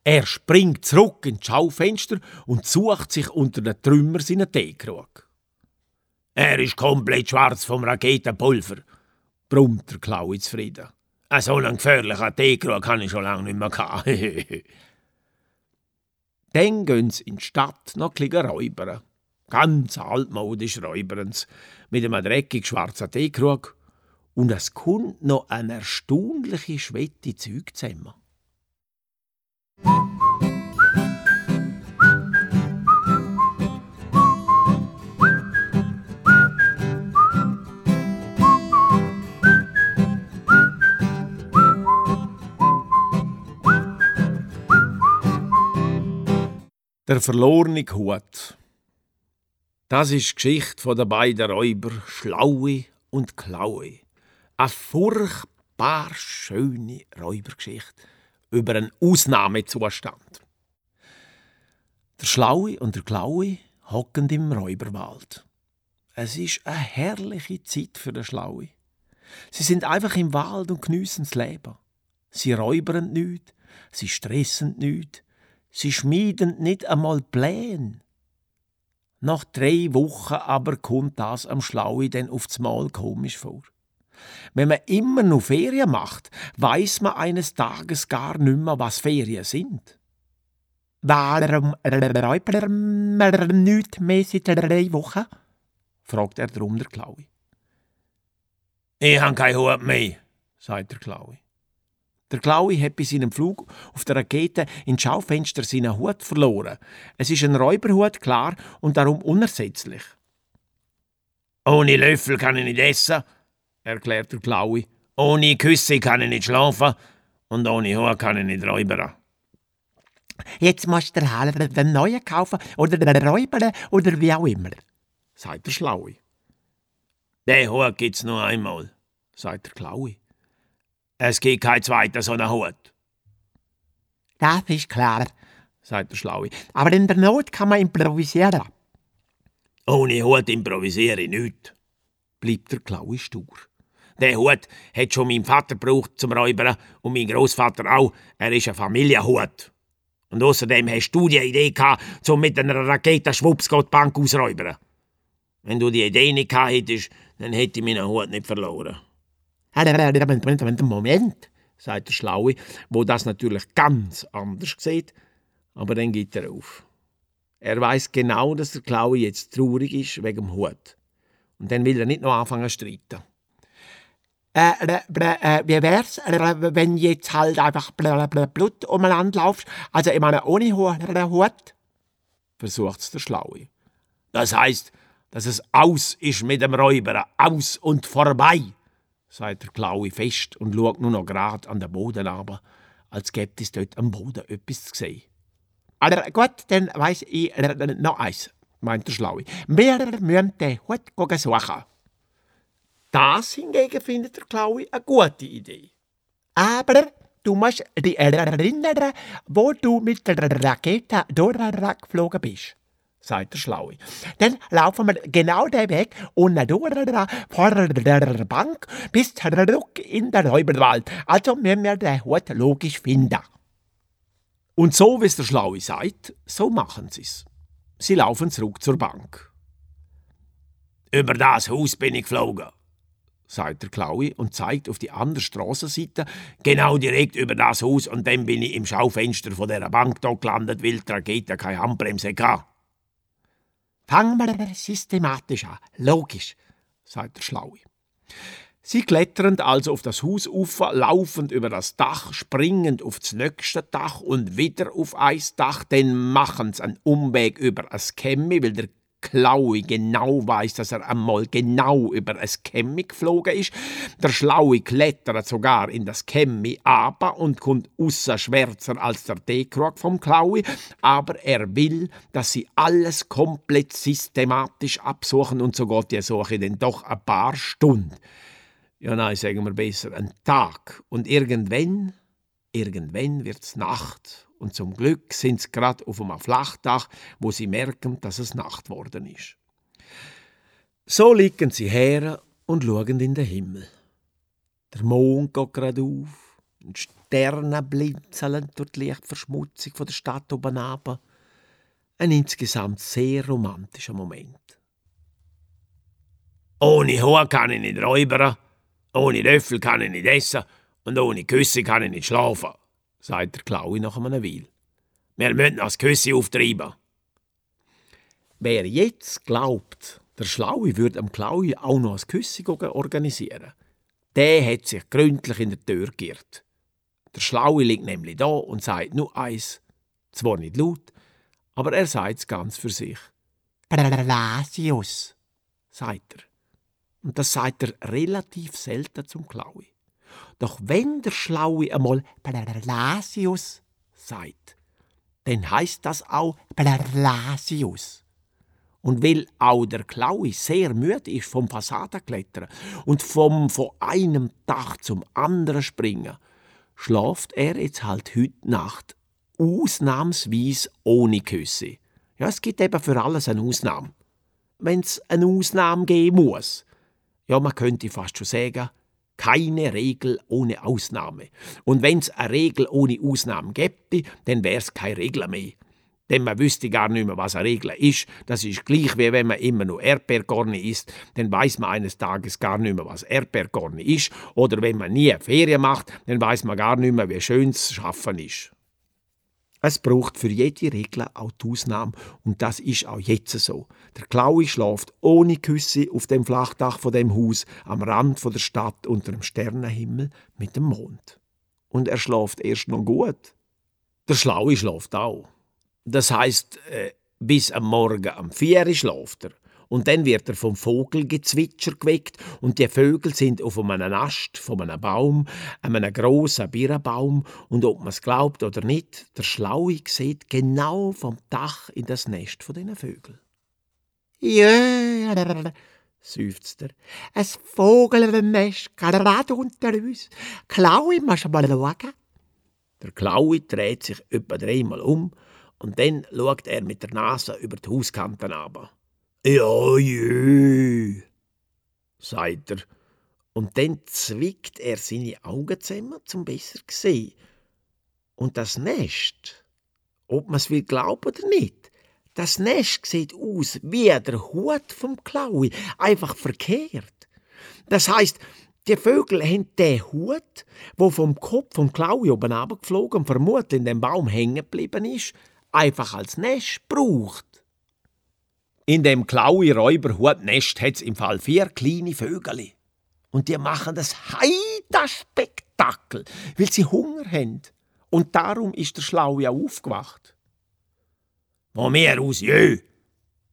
[SPEAKER 3] Er springt zurück ins Schaufenster und sucht sich unter den Trümmer seinen Teekrug. Er ist komplett schwarz vom Raketenpulver, brummt der Klaue zufrieden. So einen gefährlichen Teekrug habe ich schon lange nicht mehr. Dann gehen sie in die Stadt noch ein räubern. Ganz altmodisch räubern sie. Mit einem dreckig schwarzen Teekrug. Und es kommt noch eine erstaunliche Schwette Zeug zusammen. Der verlorene Hut. Das ist die Geschichte der beiden Räuber Schlaue und Klaue. Eine furchtbar schöne Räubergeschichte über einen Ausnahmezustand. Der Schlaue und der Klaue hocken im Räuberwald. Es ist eine herrliche Zeit für den Schlaue. Sie sind einfach im Wald und geniessen das Leben. Sie räubern nicht, sie stressen nicht, Sie schmieden nicht einmal Pläne. Nach drei Wochen aber kommt das am Schlaue denn aufs Mal komisch vor. Wenn man immer nur Ferien macht, weiß man eines Tages gar nicht mehr, was Ferien sind.
[SPEAKER 2] Warum räubert man nichts mehr seit drei Wochen? fragt er drum der Klaui.
[SPEAKER 3] Ich habe keinen Hut mehr, sagt der Klaui.
[SPEAKER 2] Der Klaui hat bei seinem Flug auf der Rakete ins Schaufenster seinen Hut verloren. Es ist ein Räuberhut, klar, und darum unersetzlich.
[SPEAKER 3] Ohne Löffel kann ich nicht essen, erklärt der Klaui. Ohne Küsse kann ich nicht schlafen und ohne Hut kann ich nicht räubern.
[SPEAKER 2] Jetzt musst du halt den neuen kaufen oder den räubern oder wie auch immer, sagt der Schlaue.
[SPEAKER 3] Den Hut gibt's nur einmal, sagt der Klaue. Es gibt kein zweiter so einen Hut.
[SPEAKER 2] Das ist klar, sagt der Schlaue. Aber in der Not kann man improvisieren.
[SPEAKER 3] Ohne Hut improvisiere ich nichts, bleibt der Klaue stur. Der Hut hat schon mein Vater gebraucht zum Räubern und mein Großvater auch. Er ist ein Familienhut. Und außerdem hast du die Idee gehabt, um mit einer Rakete schwupps die Bank ausräubern. Wenn du die Idee nicht gehabt hättest, dann hätte ich meinen Hut nicht verloren.
[SPEAKER 2] Moment, sagt der Schlaue, wo das natürlich ganz anders sieht, aber dann geht er auf. Er weiß genau, dass der Klaue jetzt traurig ist wegen dem Hut. Und dann will er nicht noch anfangen zu streiten. Äh, äh, wie wär's, wenn jetzt halt einfach Blut umeinander laufst? Also, ich meine, ohne Hut? Versucht's der Schlaue.
[SPEAKER 3] Das heißt, dass es aus ist mit dem Räuber, aus und vorbei, sagt der Klaue fest und schaut nur noch grad an den Boden aber, als gäbe es dort am Boden etwas zu sehen.
[SPEAKER 2] Aber gut, dann weiss ich noch eins, meint der Schlaue. Wir müssen den Hut suchen. Das hingegen findet der Klaue eine gute Idee. Aber du musst dich erinnern, wo du mit der Rakete durchgeflogen bist, sagt der Schlaue. Dann laufen wir genau den Weg und durch vor der Bank bis zurück in den Räuberwald. Also müssen wir den Hut logisch finden.
[SPEAKER 3] Und so, wie es der Schlaue sagt, so machen sie es. Sie laufen zurück zur Bank. Über das Haus bin ich geflogen, sagt der Klaue und zeigt auf die andere Strassenseite, genau direkt über das Haus, und dann bin ich im Schaufenster von der Bank da gelandet, weil die Rakete keine Handbremse hatte.
[SPEAKER 2] Fangen wir systematisch an, logisch, sagt der Schlaue.
[SPEAKER 3] Sie klettern also auf das Hausufer, laufend über das Dach, springend auf das nächste Dach und wieder auf ein Dach, dann machen sie einen Umweg über ein Kämmi, weil der Klaue genau weiß, dass er einmal genau über ein Kämmi geflogen ist. Der Schlaue klettert sogar in das Kämmi aber und kommt ausser schwärzer als der Dekrog vom Klaue, aber er will, dass sie alles komplett systematisch absuchen und so geht die Suche dann doch ein paar Stunden ja nein, sagen wir besser, ein Tag. Und irgendwann, irgendwann wird's Nacht. Und zum Glück sind sie gerade auf einem Flachdach, wo sie merken, dass es Nacht worden ist. So liegen sie her und schauen in den Himmel. Der Mond geht gerade auf und Sterne blinzeln durch die Lichtverschmutzung von der Stadt oben runter. Ein insgesamt sehr romantischer Moment. Ohne Hohe kann ich nicht räubern, ohne Löffel kann ich nicht essen und ohne Küsse kann ich nicht schlafen, sagt der Klaue nach einem Weil. Wir müssen das Küsse auftreiben. Wer jetzt glaubt, der Schlaue würde am Klaue auch noch ein Küsse organisieren, der hat sich gründlich in der Tür geirrt. Der Schlaue liegt nämlich da und sagt nur eins, zwar nicht laut, aber er sagt es ganz für sich.
[SPEAKER 2] Blasius,
[SPEAKER 3] sagt er. Und das sagt er relativ selten zum Klaui. Doch wenn der Schlaue einmal Blasius sagt, dann heißt das auch Blasius. Und weil auch der Klaui sehr müde ist vom Fassadenklettern und vom von einem Dach zum anderen springen, schlaft er jetzt halt heute Nacht ausnahmsweise ohne Küsse. Ja, es gibt eben für alles eine Ausnahme. Wenn es eine Ausnahme geben muss ja, man könnte fast schon sagen, keine Regel ohne Ausnahme. Und wenn es eine Regel ohne Ausnahme gäbe, dann wäre es keine Regel mehr. Denn man wüsste gar nicht mehr, was eine Regel ist. Das ist gleich, wie wenn man immer nur Erdbeerkorne isst, dann weiß man eines Tages gar nicht mehr, was Erdbeerkorne ist. Oder wenn man nie Ferien macht, dann weiß man gar nicht mehr, wie schön es Schaffen ist. Es braucht für jede Regel auch die Ausnahme und das ist auch jetzt so. Der Klaui schläft ohne Küsse auf dem Flachdach von dem Haus am Rand der Stadt unter dem Sternenhimmel mit dem Mond. Und er schläft erst noch gut. Der Schlaue schläft auch. Das heißt, äh, bis am Morgen am vier schläft er und dann wird er vom Vogelgezwitscher geweckt und die Vögel sind auf einem Ast von einem Baum, einem grossen Birnbaum und ob man es glaubt oder nicht, der Schlaue sieht genau vom Dach in das Nest von diesen Vögeln.
[SPEAKER 2] Ja, seufzt er. Ein Vogelnest gerade unter uns. Klaue, musst mal schauen?
[SPEAKER 3] Der Klaue dreht sich etwa dreimal um und dann schaut er mit der Nase über die Hauskanten runter. Ja, jö, sagt er. Und dann zwickt er seine Augen zusammen, zum besser zu sehen. Und das Nest, ob man es will glauben oder nicht, das Nest sieht aus wie der Hut vom Klaui, einfach verkehrt. Das heißt, die Vögel haben den Hut, wo vom Kopf vom Klaui oben abgeflogen und vermutlich in dem Baum hängen geblieben ist, einfach als Nest braucht. In dem klaue Räuberhutnest hat's im Fall vier kleine Vögel. Und die machen das heida Spektakel, weil sie Hunger haben. Und darum ist der Schlaue auch aufgewacht. Wo mir aus jö,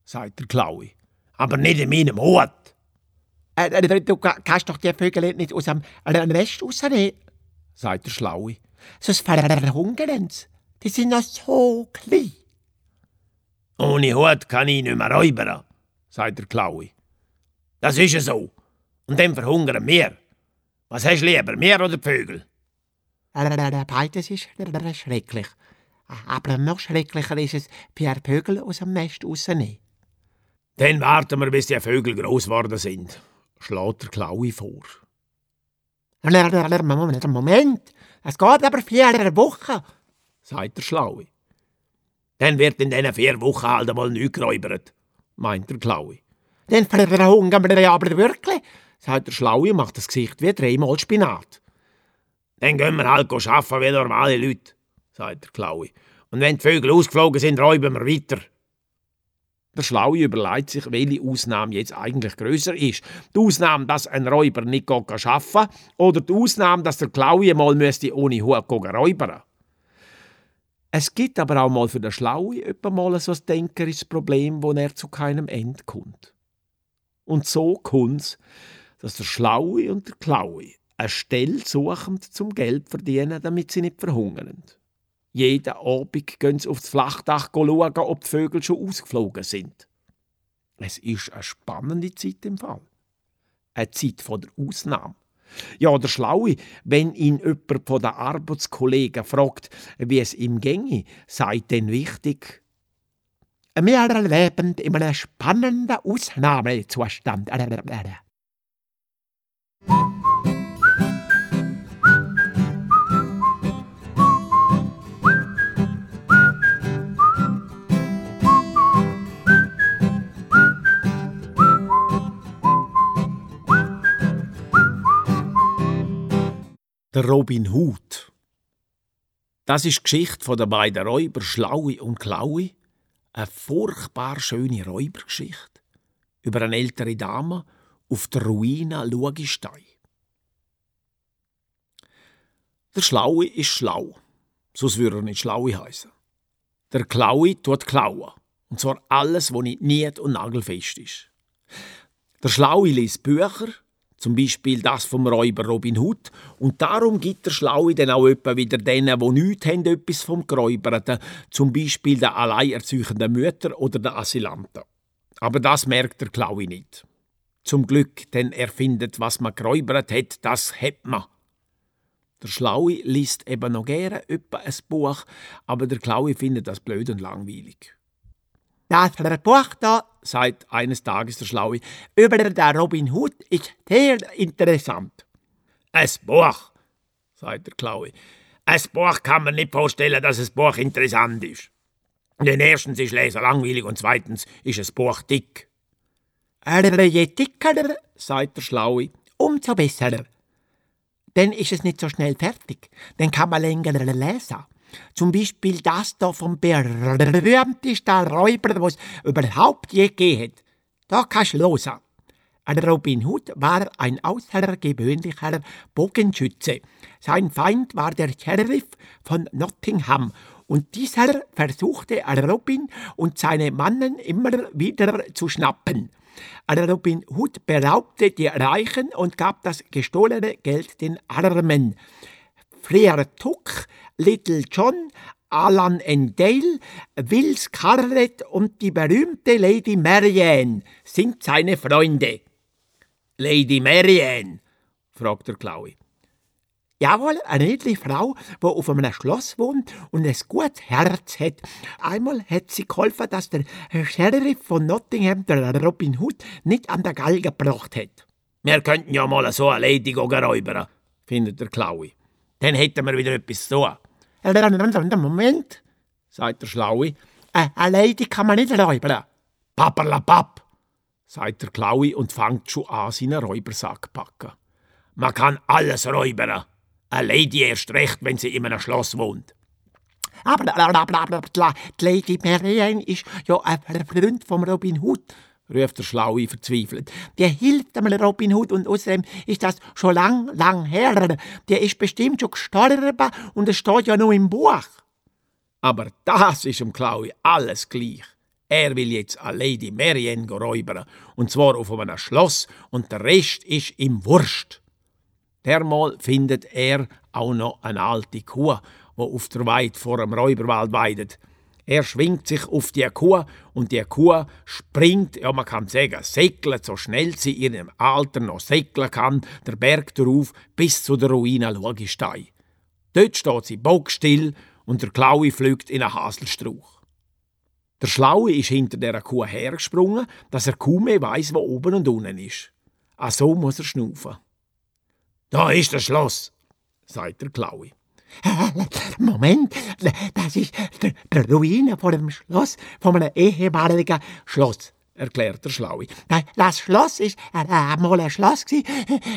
[SPEAKER 3] sagt der Klaue, aber nicht in meinem Hut.
[SPEAKER 2] Äh, äh, du kannst doch die Vögel nicht aus dem Nest rausnehmen,
[SPEAKER 3] sagt der Schlaue.
[SPEAKER 2] Sonst verhungern sie. Die sind noch so klein.
[SPEAKER 3] Ohne Hut kann ich nicht mehr räubern, sagt der Klaue. Das ist so. Und dann verhungern wir. Was hast du lieber, mir oder die Vögel?
[SPEAKER 2] Beides ist schrecklich. Aber noch schrecklicher ist es, Pierre Vögel aus dem Nest rauszunehmen.
[SPEAKER 3] Dann warten wir, bis die Vögel groß geworden sind, schlägt der Klaue vor.
[SPEAKER 2] Moment, es geht aber vier Wochen,
[SPEAKER 3] sagt der Schlaue. Dann wird in diesen vier Wochen halt einmal nichts geräubert, meint der Klaue.
[SPEAKER 2] Dann verhungern wir aber wirklich,
[SPEAKER 3] sagt der Schlaue und macht das Gesicht wie dreimal Spinat. Dann gehen wir halt arbeiten wie normale Leute, sagt der Klaue. Und wenn die Vögel ausgeflogen sind, räuben wir weiter. Der Schlaue überlegt sich, welche Ausnahme jetzt eigentlich größer ist. Die Ausnahme, dass ein Räuber nicht arbeiten kann, oder die Ausnahme, dass der Klaue mal ohne Hut räubern es gibt aber auch mal für den Schlaue mal so ein denkerisches Problem, wo er zu keinem Ende kommt. Und so kommt's, dass der Schlaue und der Klaue eine Stelle suchen zum Geld verdienen, damit sie nicht verhungern. Jeden Abend gehen sie aufs Flachdach schauen, ob die Vögel schon ausgeflogen sind. Es ist eine spannende Zeit im Fall. Eine Zeit der Ausnahme. Ja, der Schlaue, wenn ihn jemand von den Arbeitskollegen fragt, wie es ihm ginge, sei denn wichtig,
[SPEAKER 2] wir leben in einem spannenden Ausnahmezustand.
[SPEAKER 3] Der Robin Hood. Das ist die Geschichte der beiden Räuber Schlaue und Klaue. Eine furchtbar schöne Räubergeschichte über eine ältere Dame auf der Ruine Lugistein. Der Schlaue ist schlau, sonst würde er nicht Schlaue heißen. Der Klaue tut klauen, und zwar alles, was nicht niet und nagelfest ist. Der Schlaue liest Bücher zum Beispiel das vom Räuber Robin Hood. Und darum gibt der Schlaue dann auch etwa wieder denen, die nichts haben, etwas vom Geräuberten. Zum Beispiel den alleinerziehenden Mütter oder den Asylanten. Aber das merkt der Klaue nicht. Zum Glück, denn er findet, was man geräubert hat, das hat man. Der Schlaue liest eben noch gerne etwa ein Buch, aber der Klaue findet das blöd und langweilig.
[SPEAKER 2] Das da,
[SPEAKER 3] sagt eines Tages der Schlaue,
[SPEAKER 2] über den Robin Hood ist sehr interessant.
[SPEAKER 3] Ein Buch, sagt der Klaue. Ein Buch kann man nicht vorstellen, dass ein Buch interessant ist. Denn erstens ist Leser langweilig und zweitens ist ein Buch dick.
[SPEAKER 2] Je dicker, sagt der Schlaue, umso besser. Dann ist es nicht so schnell fertig. Dann kann man länger lesen. Zum Beispiel das da vom berühmtesten Räuber, was überhaupt je hat. Da kannst du hören. Robin Hood war ein außergewöhnlicher Bogenschütze. Sein Feind war der Sheriff von Nottingham und dieser versuchte Robin und seine Mannen immer wieder zu schnappen. Robin Hood beraubte die Reichen und gab das gestohlene Geld den Armen. Friar Tuck, Little John, Alan Dale, Will Scarlett und die berühmte Lady Marianne sind seine Freunde.
[SPEAKER 3] Lady Marianne? fragt der Klaue.
[SPEAKER 2] Jawohl, eine niedliche Frau, die auf einem Schloss wohnt und ein gutes Herz hat. Einmal hat sie geholfen, dass der Sheriff von Nottingham, der Robin Hood, nicht an der Galge gebracht hat.
[SPEAKER 3] Wir könnten ja mal so eine Lady räubern, findet der Klaue. Dann hätten wir wieder etwas zu tun.
[SPEAKER 2] Moment, sagt der Schlaue. Eine Lady kann man nicht räubern.
[SPEAKER 3] Papperlapapp, sagt der Klaue und fängt schon an, seinen Räubersack zu packen. Man kann alles räubern. Eine Lady erst recht, wenn sie in einem Schloss wohnt.
[SPEAKER 2] Aber die Lady Marianne ist ja ein Freund von Robin Hood, ruft der Schlaue verzweifelt. Der hilft dem Robin Hood und außerdem ist das schon lang, lang her. Der ist bestimmt schon gestorben und es steht ja nur im Buch.
[SPEAKER 3] Aber das ist dem Klaue alles gleich. Er will jetzt eine Lady Marianne räubern, und zwar auf einem Schloss, und der Rest ist ihm Wurst. Dermal findet er auch noch eine alte Kuh, wo auf der Weide vor dem Räuberwald weidet. Er schwingt sich auf die Kuh und die Kuh springt, ja man kann sagen, segelt, so schnell sie in ihrem Alter noch segeln kann, der Berg darauf bis zu der Ruine Logistei. Dort steht sie bockstill und der Klaue fliegt in einen Haselstrauch. Der Schlaue ist hinter der Kuh hergesprungen, dass er kaum mehr weiss, wo oben und unten ist. Ach so muss er schnaufen. Da ist das Schloss, sagt der Klaue.
[SPEAKER 2] Moment, das ist die Ruine von dem Schloss, von einem ehemaligen Schloss, erklärt der Schlaue. Das Schloss ist einmal ein Schloss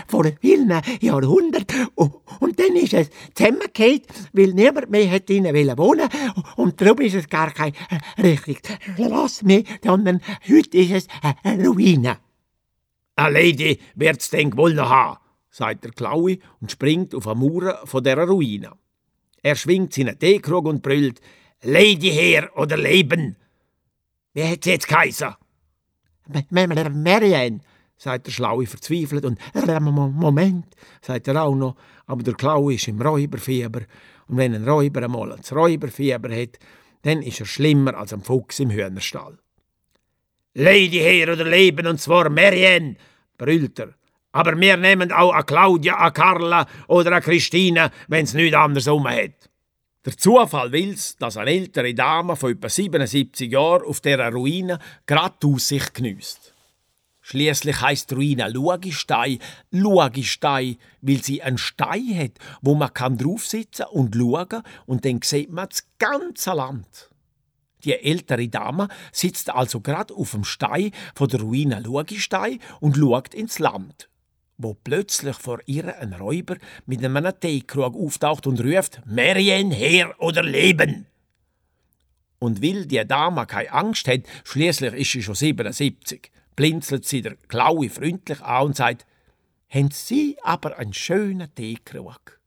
[SPEAKER 2] vor vielen Jahrhunderten und dann ist es zusammengefallen, weil niemand mehr hätte drinnen wohnen und darum ist es gar kein richtiges Schloss mehr, sondern heute ist es eine Ruine.
[SPEAKER 3] Eine Lady wird's denn wohl noch haben, sagt der Klaue und springt auf eine Mauer von der Ruine. Er schwingt seinen Teekrug und brüllt: Lady her oder Leben! Wer hat jetzt Kaiser?
[SPEAKER 2] Marianne, sagt der Schlaue verzweifelt und Moment, sagt er auch noch, aber der Klaue ist im Räuberfieber und wenn ein Räuber einmal ein Räuberfieber hat, dann ist er schlimmer als ein Fuchs im Hühnerstall.
[SPEAKER 3] Lady her oder Leben und zwar Marianne, brüllt er aber wir nehmen auch a Claudia, a Carla oder a Christine, wenn's nichts anderes um hat. Der Zufall will's, dass eine ältere Dame von etwa 77 Jahren auf dieser Ruine gerade die Aussicht geniesst. Schließlich die Ruine Luagistei Luagistei, weil sie einen Stein hat, wo man kann draufsitzen und schauen und dann sieht man das ganze Land. Die ältere Dame sitzt also gerade auf dem Stein von der Ruine Luagistei und schaut ins Land wo plötzlich vor ihr ein Räuber mit einem Teekrug auftaucht und ruft: Marianne, her oder leben! Und weil die Dame keine Angst hat, schließlich ist sie schon 77, blinzelt sie der Klaue freundlich an und sagt: Haben Sie aber einen schönen Teekrug?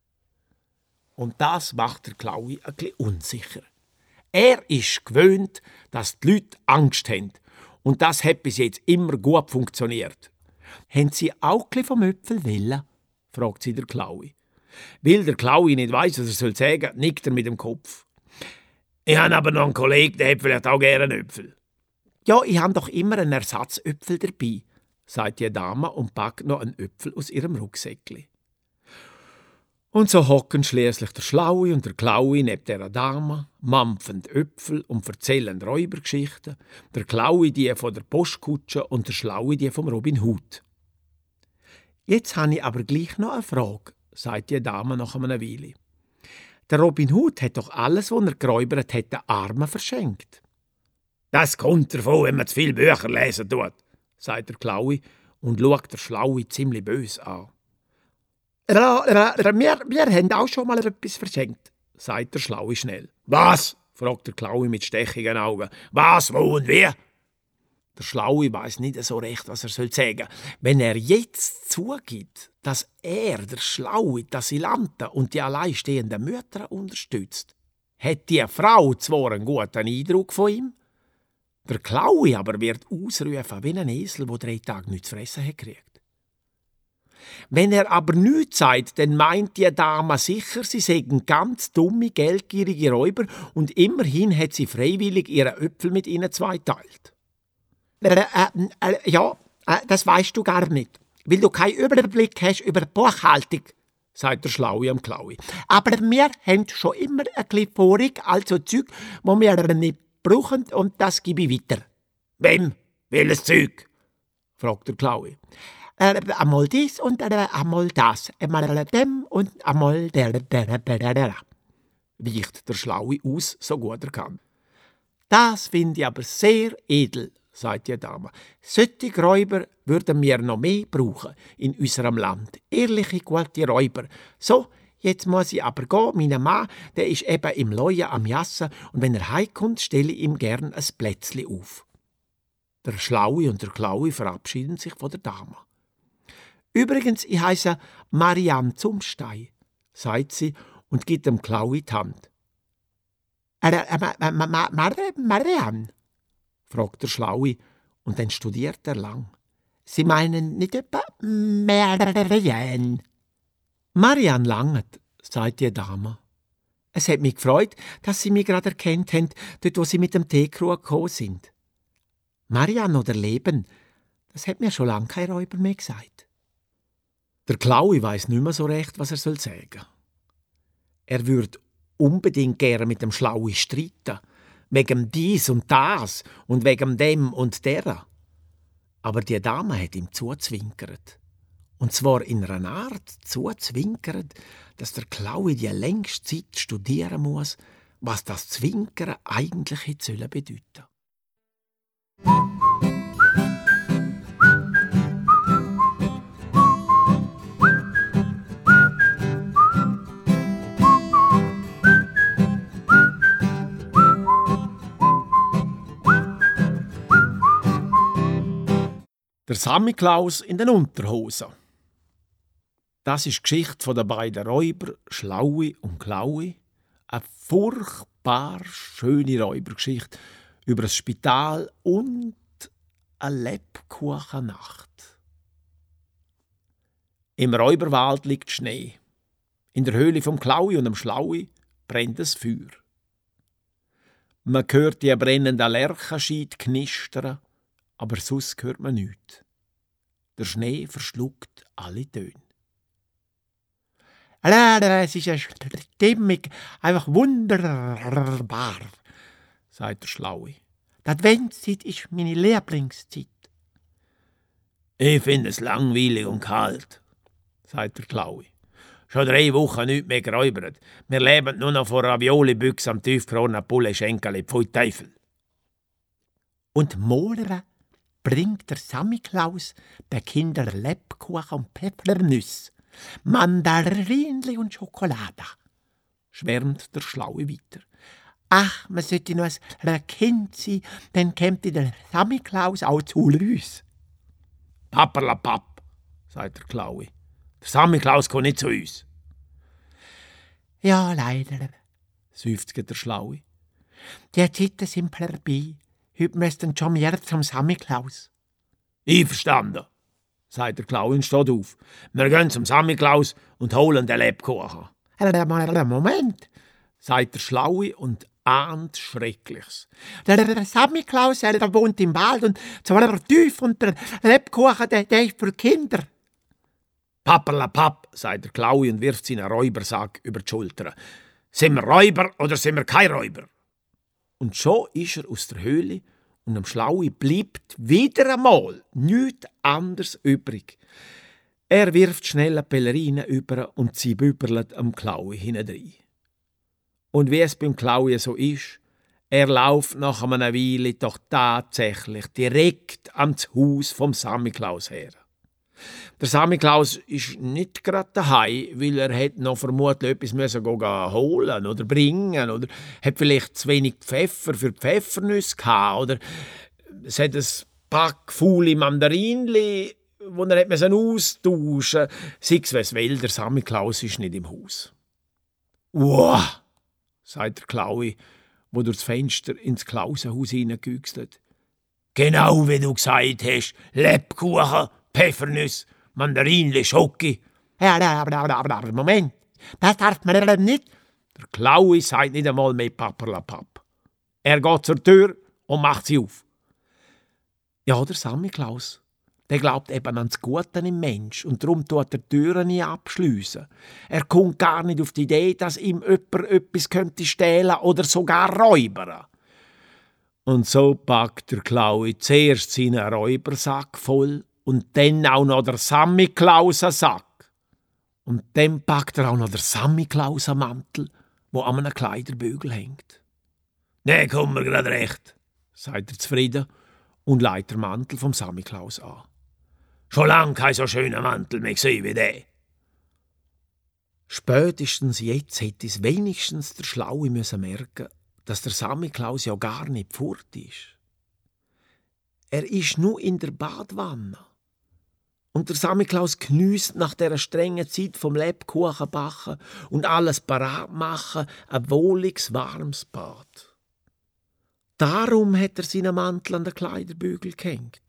[SPEAKER 3] Und das macht der Klaue ein unsicher. Er ist gewöhnt, dass die Leute Angst haben. Und das hat bis jetzt immer gut funktioniert. Haben Sie auch ein vom Äpfel willen? fragt sie der Klaue. Weil der Klaue nicht weiß, was er soll sagen, nickt er mit dem Kopf. Ich habe aber noch einen Kollegen, der hat vielleicht auch gerne Äpfel. Ja, ich habe doch immer einen Ersatzöpfel dabei, sagt die Dame und packt noch einen Äpfel aus ihrem Rucksäckli. Und so hocken schließlich der Schlaue und der Klaue neben der Dame, mampfen Äpfel und erzählen Räubergeschichten, der Klaue die von der Postkutsche und der Schlaue die vom Robin Hood. Jetzt habe ich aber gleich noch eine Frage, sagt die Dame nach einer Weile. Der Robin Hood hat doch alles, was er geräubert hat, den Armen verschenkt. Das kommt davon, wenn man zu viele Bücher lesen tut, sagt der Klaue und schaut der Schlaue ziemlich bös an. Wir, wir haben auch schon mal etwas verschenkt, sagt der Schlaue schnell. Was? fragt der Klaue mit stechigen Augen. Was, wo und wie? Der Schlaue weiß nicht so recht, was er soll sagen. Wenn er jetzt zugibt, dass er, der Schlaue, die Asylanten und die alleinstehenden Mütter unterstützt, hat die Frau zwar einen guten Eindruck von ihm, der Klaue aber wird ausrufen wie ein Esel, der drei Tage nichts zu fressen hat. Wenn er aber nichts sagt, dann meint die Dame sicher, sie seien ganz dumme, geldgierige Räuber und immerhin hat sie freiwillig ihre Äpfel mit ihnen zweiteilt.
[SPEAKER 2] Äh, äh, äh, ja, äh, das weißt du gar nicht, weil du keinen Überblick hast über die Buchhaltung, sagt der Schlaue am Klaue. Aber wir haben schon immer ein bisschen vorig, also Zeug, wo wir nicht brauchen und das gebe ich weiter.
[SPEAKER 3] Wem? Welches Zeug? fragt der Klaue
[SPEAKER 2] äh, einmal dies und äh, einmal das, einmal dem und einmal der, der, der, der, der.
[SPEAKER 3] Weicht der Schlaue aus, so gut er kann. Das finde ich aber sehr edel, sagt die Dame. Solche Räuber würden wir noch mehr brauchen in unserem Land. Ehrliche, gute Räuber. So, jetzt muss ich aber gehen. Mein Mann, der ist eben im Leuen am Jassen und wenn er heimkommt, stelle ich ihm gern ein Plätzchen auf. Der Schlaue und der Klaue verabschieden sich von der Dame. Übrigens, ich heiße Marianne Zumstein, sagt sie und gibt dem Klaue die Hand.
[SPEAKER 2] Äh, Marianne?
[SPEAKER 3] fragt der Schlaue und dann studiert er lang.
[SPEAKER 2] Sie meinen nicht etwa Marianne?
[SPEAKER 3] Marianne langet, sagt die Dame. Es hat mich gefreut, dass Sie mich gerade erkannt haben, dort wo Sie mit dem Teekrug gekommen sind. Marianne oder Leben, das hat mir schon lange kein Räuber mehr gesagt. Der Klaue weiß nicht mehr so recht, was er soll sagen. Er würde unbedingt gerne mit dem Schlaue streiten, wegen dies und das und wegen dem und der. Aber die Dame hat ihm zuzwinkert. Und zwar in einer Art zuzwinkert, dass der Klaue die längste Zeit studieren muss, was das Zwinkern eigentlich bedeuten Der Sammiklaus in den Unterhosen. Das ist die Geschichte der beiden Räuber, Schlaue und Klaue. Eine furchtbar schöne Räubergeschichte über das Spital und eine Lebkuchennacht. Im Räuberwald liegt Schnee. In der Höhle vom Klaue und dem Schlaue brennt es Feuer. Man hört die brennenden Lerchenscheid knistern aber sonst hört man nichts. Der Schnee verschluckt alle Töne.
[SPEAKER 2] Es ist eine Stimmung, einfach wunderbar, sagt der Schlaue. Die Adventszeit ist meine Lieblingszeit.
[SPEAKER 3] Ich finde es langweilig und kalt, sagt der Klaue. Schon drei Wochen nicht mehr geräubert. Wir leben nur noch vor Ravioli-Büchs am tiefgefrorenen Pulle Schenkeli, pfui Teufel.
[SPEAKER 2] Und morgen bringt der Sammiklaus bei Kindern Lebkuchen und Pfeffernüsse, Mandarinli und Schokolade, schwärmt der Schlaue weiter. Ach, man sollte noch ein Kind sein, dann käme der Sammiklaus auch zu uns.
[SPEAKER 3] Papperlapapp, sagt der Klaue. Der Sammiklaus kommt nicht zu uns.
[SPEAKER 2] Ja, leider, seufzt der Schlaue. Die Zeiten sind vorbei. Heute müssten schon mehr zum Sammiklaus.
[SPEAKER 3] Einverstanden, sagt der Klaus und steht auf. Wir gehen zum Sammiklaus und holen den Lebkuchen.
[SPEAKER 2] Moment,
[SPEAKER 3] sagt der Schlaue und ahnt Schreckliches.
[SPEAKER 2] Der, Sammiklaus, der wohnt im Wald und zwar tief und der Lebkuchen, der, der ist für Kinder.
[SPEAKER 3] Papperlapapp, sagt der Klaue und wirft seinen Räubersack über die Schulter. Sind wir Räuber oder sind wir kein Räuber? Und schon ist er aus der Höhle und am Schlaue bleibt wieder einmal nichts anderes übrig. Er wirft schnell eine Pellerine über und sie büberlet am Klaue hinein. Und wie es beim Klaue so ist, er lauft nach einer Weile doch tatsächlich direkt ans Haus vom Sammiklaus her. Der Samichlaus ist nicht gerade daheim, weil er hat noch vermutlich etwas müssen holen oder bringen oder hat vielleicht zu wenig Pfeffer für Pfeffernüsse gehabt oder es hat ein Pack faule Mandarinli, wo er hat müssen austauschen Sei es, was will, der Samichlaus ist nicht im Haus. Uah, sagt der Klaui, wo durchs Fenster ins Klausenhaus hineingüchselt. Genau wie du gesagt hast, Lebkuchen, Pfeffernüsse, Mandarinli, Schoki.
[SPEAKER 2] Moment, das darf man eben nicht.
[SPEAKER 3] Der Klaui sagt nicht einmal mehr Paperlapapp. Er geht zur Tür und macht sie auf. Ja, der Samichlaus, der glaubt eben an das Gute im Mensch und darum tut er die Türen nie abschliessen. Er kommt gar nicht auf die Idee, dass ihm jemand etwas könnte stehlen oder sogar räubern. Und so packt der Klaui zuerst seinen Räubersack voll und dann auch noch der Samichlausen-Sack. Und dann packt er auch noch der Samichlausen-Mantel, wo an einem Kleiderbügel hängt. Der kommt mir grad recht, sagt er zufrieden und leitet den Mantel vom Samichlaus an. Schon lang kein so schöner Mantel mehr gesehen wie der. Spätestens jetzt hätte es wenigstens der Schlaue müssen merken, dass der Samichlaus ja gar nicht fort ist. Er ist nur in der Badwanne. Und der Samichlaus geniesst nach der strengen Zeit vom Lebkuchen backen und alles parat machen ein wohliges, warmes Bad. Darum hat er seinen Mantel an den Kleiderbügel gehängt.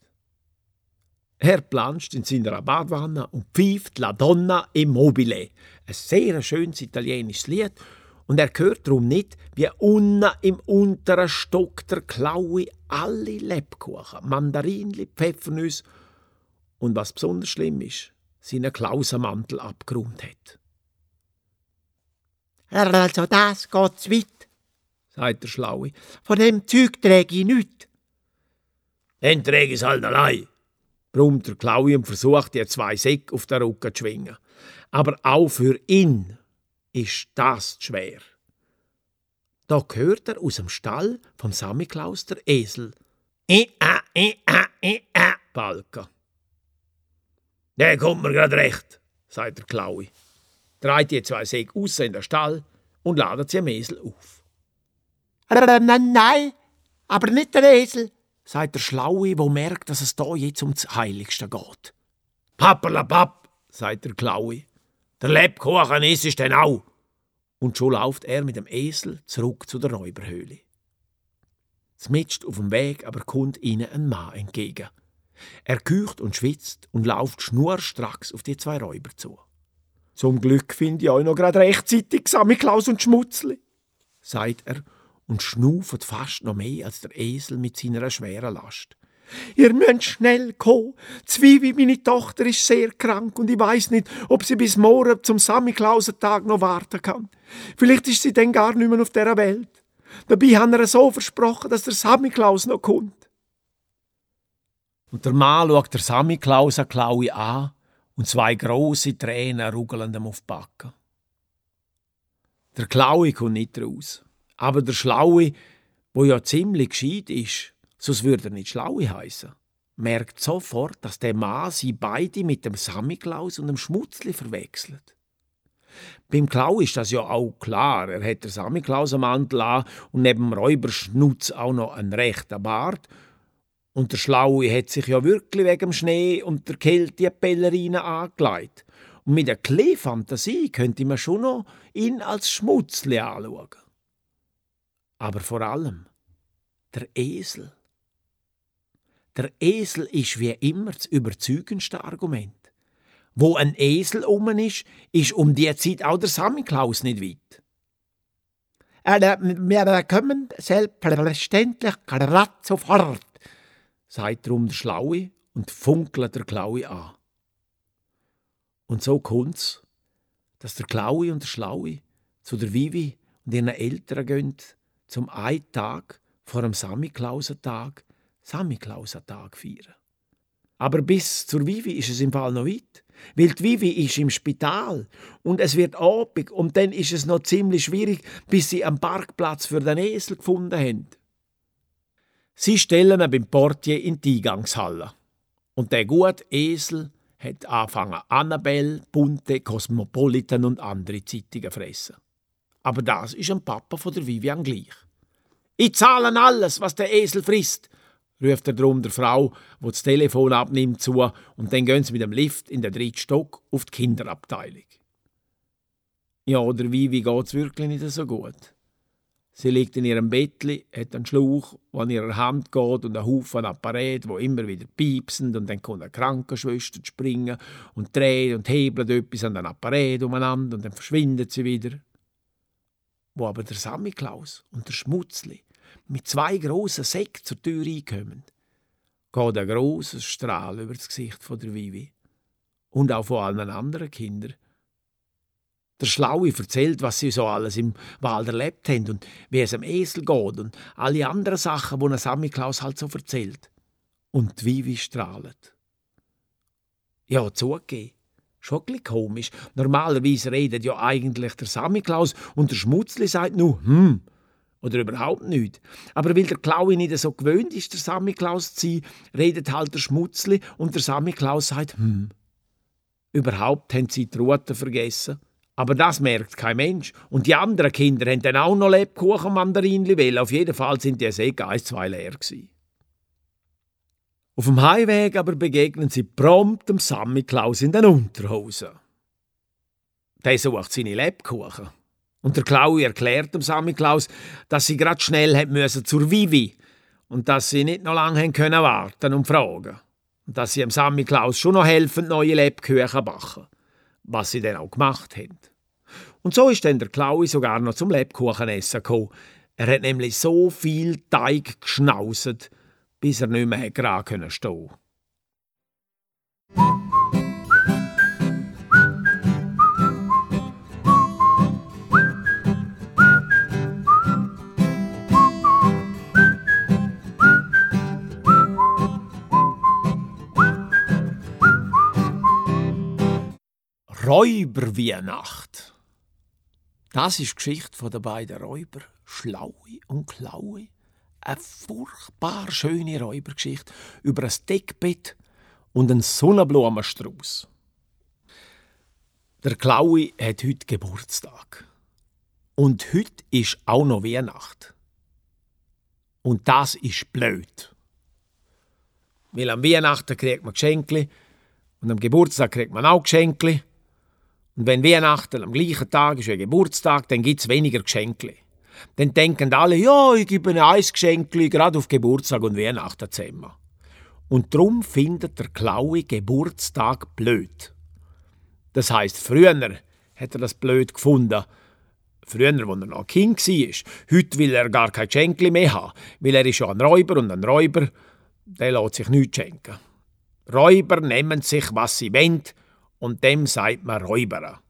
[SPEAKER 3] Er planscht in seiner Badwanne und pfeift La Donna Immobile, ein sehr schönes italienisches Lied, und er hört darum nicht, wie unten im unteren Stock der Klaue alle Lebkuchen, Mandarinli, Pfeffernüsse und was besonders schlimm ist, seinen Klausenmantel abgeräumt hat.
[SPEAKER 2] Also das geht zu weit,
[SPEAKER 3] sagt der Schlaue.
[SPEAKER 2] Von dem Zeug träge ich nichts.
[SPEAKER 3] Dann träge ich es halt allein, brummt der Klaue und versucht, ihr zwei Säcke auf den Rücken zu schwingen. Aber auch für ihn ist das schwer. Da hört er aus dem Stall vom Samichlaus der Esel. I, a, i, a, i, a, Balken. Der kommt mir grad recht, sagt der Klaue. Dreht die zwei Säcke aus in den Stall und ladet sie Esel auf.
[SPEAKER 2] Nein, nein, aber nicht der Esel,
[SPEAKER 3] sagt der Schlaue, wo merkt, dass es da jetzt ums Heiligste geht. Papperlapapp, sagt der Klaue. Der Lebkuchen ist es denn auch. Und schon läuft er mit dem Esel zurück zu der Räuberhöhle. Zmitzt auf dem Weg aber kommt ihnen ein Mann entgegen. Er kücht und schwitzt und lauft schnurstracks auf die zwei Räuber zu. Zum Glück finde ich euch noch gerade rechtzeitig, Samichlaus und Schmutzli, sagt er und schnuft fast noch mehr als der Esel mit seiner schweren Last. Ihr müsst schnell kommen. Zwiwi, meine Tochter, ist sehr krank und ich weiß nicht, ob sie bis morgen zum Samichlausentag noch warten kann. Vielleicht ist sie dann gar nicht mehr auf dieser Welt. Dabei haben er so versprochen, dass der Samichlaus noch kommt. Und der Mann schaut der Samichlaus an Klaue an und zwei große Tränen rugeln ihm auf die Backen. Der Klaue kommt nicht raus. Aber der Schlaue, wo ja ziemlich gescheit ist, sonst würde er nicht Schlaue heißen, merkt sofort, dass der Mann sie beide mit dem Samichlaus und dem Schmutzli verwechselt. Beim Klau ist das ja auch klar. Er hat den Samichlaus am Mantel an und neben dem Räuberschnutz auch noch einen rechten Bart. Und der Schlaue hat sich ja wirklich wegen dem Schnee und der Kälte die Pellerine angelegt. Und mit der Klee-Fantasie könnte man schon noch ihn als Schmutzli anschauen. Aber vor allem der Esel. Der Esel ist wie immer das überzeugendste Argument. Wo ein Esel um ist, ist um die Zeit auch der Samichlaus nicht weit.
[SPEAKER 2] Wir kommen selbstverständlich gerade sofort,
[SPEAKER 3] sagt drum der Schlaue und funkelt der Klaue an. Und so kommt's, dass der Klaue und der Schlaue zu der Vivi und ihren Eltern gehen, zum einen Tag vor dem Samichlausentag Samichlausentag feiern. Aber bis zur Vivi ist es im Fall noch weit. Weil die Vivi ist im Spital und es wird Abend und dann ist es noch ziemlich schwierig, bis sie einen Parkplatz für den Esel gefunden haben. Sie stellen ihn beim Portier in die Eingangshalle. Und der gute Esel hat angefangen Annabelle, Bunte, Cosmopolitan und andere Zeitungen fressen. Aber das ist ein Papa von der Vivian gleich. Ich zahle alles, was der Esel frisst, ruft er drum der Frau, wo das Telefon abnimmt, zu und dann gehen sie mit dem Lift in den dritten Stock auf die Kinderabteilung. Ja, oder Vivi geht's wirklich nicht so gut. Sie liegt in ihrem Bettli, hat einen Schlauch, der an ihrer Hand geht und einen Haufen Apparat, wo immer wieder piepsen und dann kommt eine Krankenschwester springen und dreht und hebelt etwas an den Apparat umeinander und dann verschwindet sie wieder. Wo aber der Sammiklaus und der Schmutzli mit zwei grossen Säcken zur Tür reinkommen, geht ein grosses Strahl über das Gesicht von der Vivi und auch von allen anderen Kindern. Der Schlaue erzählt, was sie so alles im Wald erlebt haben und wie es am Esel geht und alle anderen Sachen, die ein Sammiklaus halt so erzählt. Und die Vivi strahlt. Ja, zugegeben. Schon ein komisch. Normalerweise redet ja eigentlich der Sammiklaus und der Schmutzli sagt nur «hm» oder überhaupt nicht. Aber weil der Klaui nicht so gewöhnt ist, der Sammiklaus zu sein, redet halt der Schmutzli und der Sammiklaus sagt «hm». Überhaupt haben sie die Rute vergessen. Aber das merkt kein Mensch. Und die anderen Kinder haben dann auch noch Lebkuchen Mandarinli weil Auf jeden Fall sind die Säcke eins, zwei leer gewesen. Auf dem Heimweg aber begegnen sie prompt dem Sammy Klaus in den Unterhosen. Der sucht seine Lebkuchen. Und der Klaui erklärt dem Sammy Klaus, dass sie grad schnell müssen zur Vivi und dass sie nicht noch lange können warten und fragen. Und dass sie dem Sammy Klaus schon noch helfen, neue Lebkuchen backen. Was sie dann auch gemacht haben. Und so ist dann der Klaui sogar noch zum Lebkuchenessen gekommen. Er hat nämlich so viel Teig geschnauset, bis er nicht mehr gerade stehen konnte. Räuberweihnacht. Das ist die Geschichte der beiden Räuber, Schlaue und Klaue. Eine furchtbar schöne Räubergeschichte über ein Deckbett und einen Sonnenblumenstrauß. Der Klaue hat heute Geburtstag. Und heute ist auch noch Weihnacht. Und das ist blöd. Weil am Weihnachten kriegt man Geschenke und am Geburtstag kriegt man auch Geschenke. Und wenn Weihnachten am gleichen Tag ist wie Geburtstag, dann gibt es weniger Geschenke. Dann denken alle, ja, ich gebe ein Eisgeschenkli gerade auf Geburtstag und Weihnachten zusammen. Und darum findet der Klaue Geburtstag blöd. Das heißt, früher hat er das blöd gefunden. Früher, als er noch Kind war. Heute will er gar kein Schenkli mehr haben, weil er ist ja ein Räuber und ein Räuber, der lässt sich nichts schenken. Räuber nehmen sich, was sie wollen, und dem sagt man Räuberer.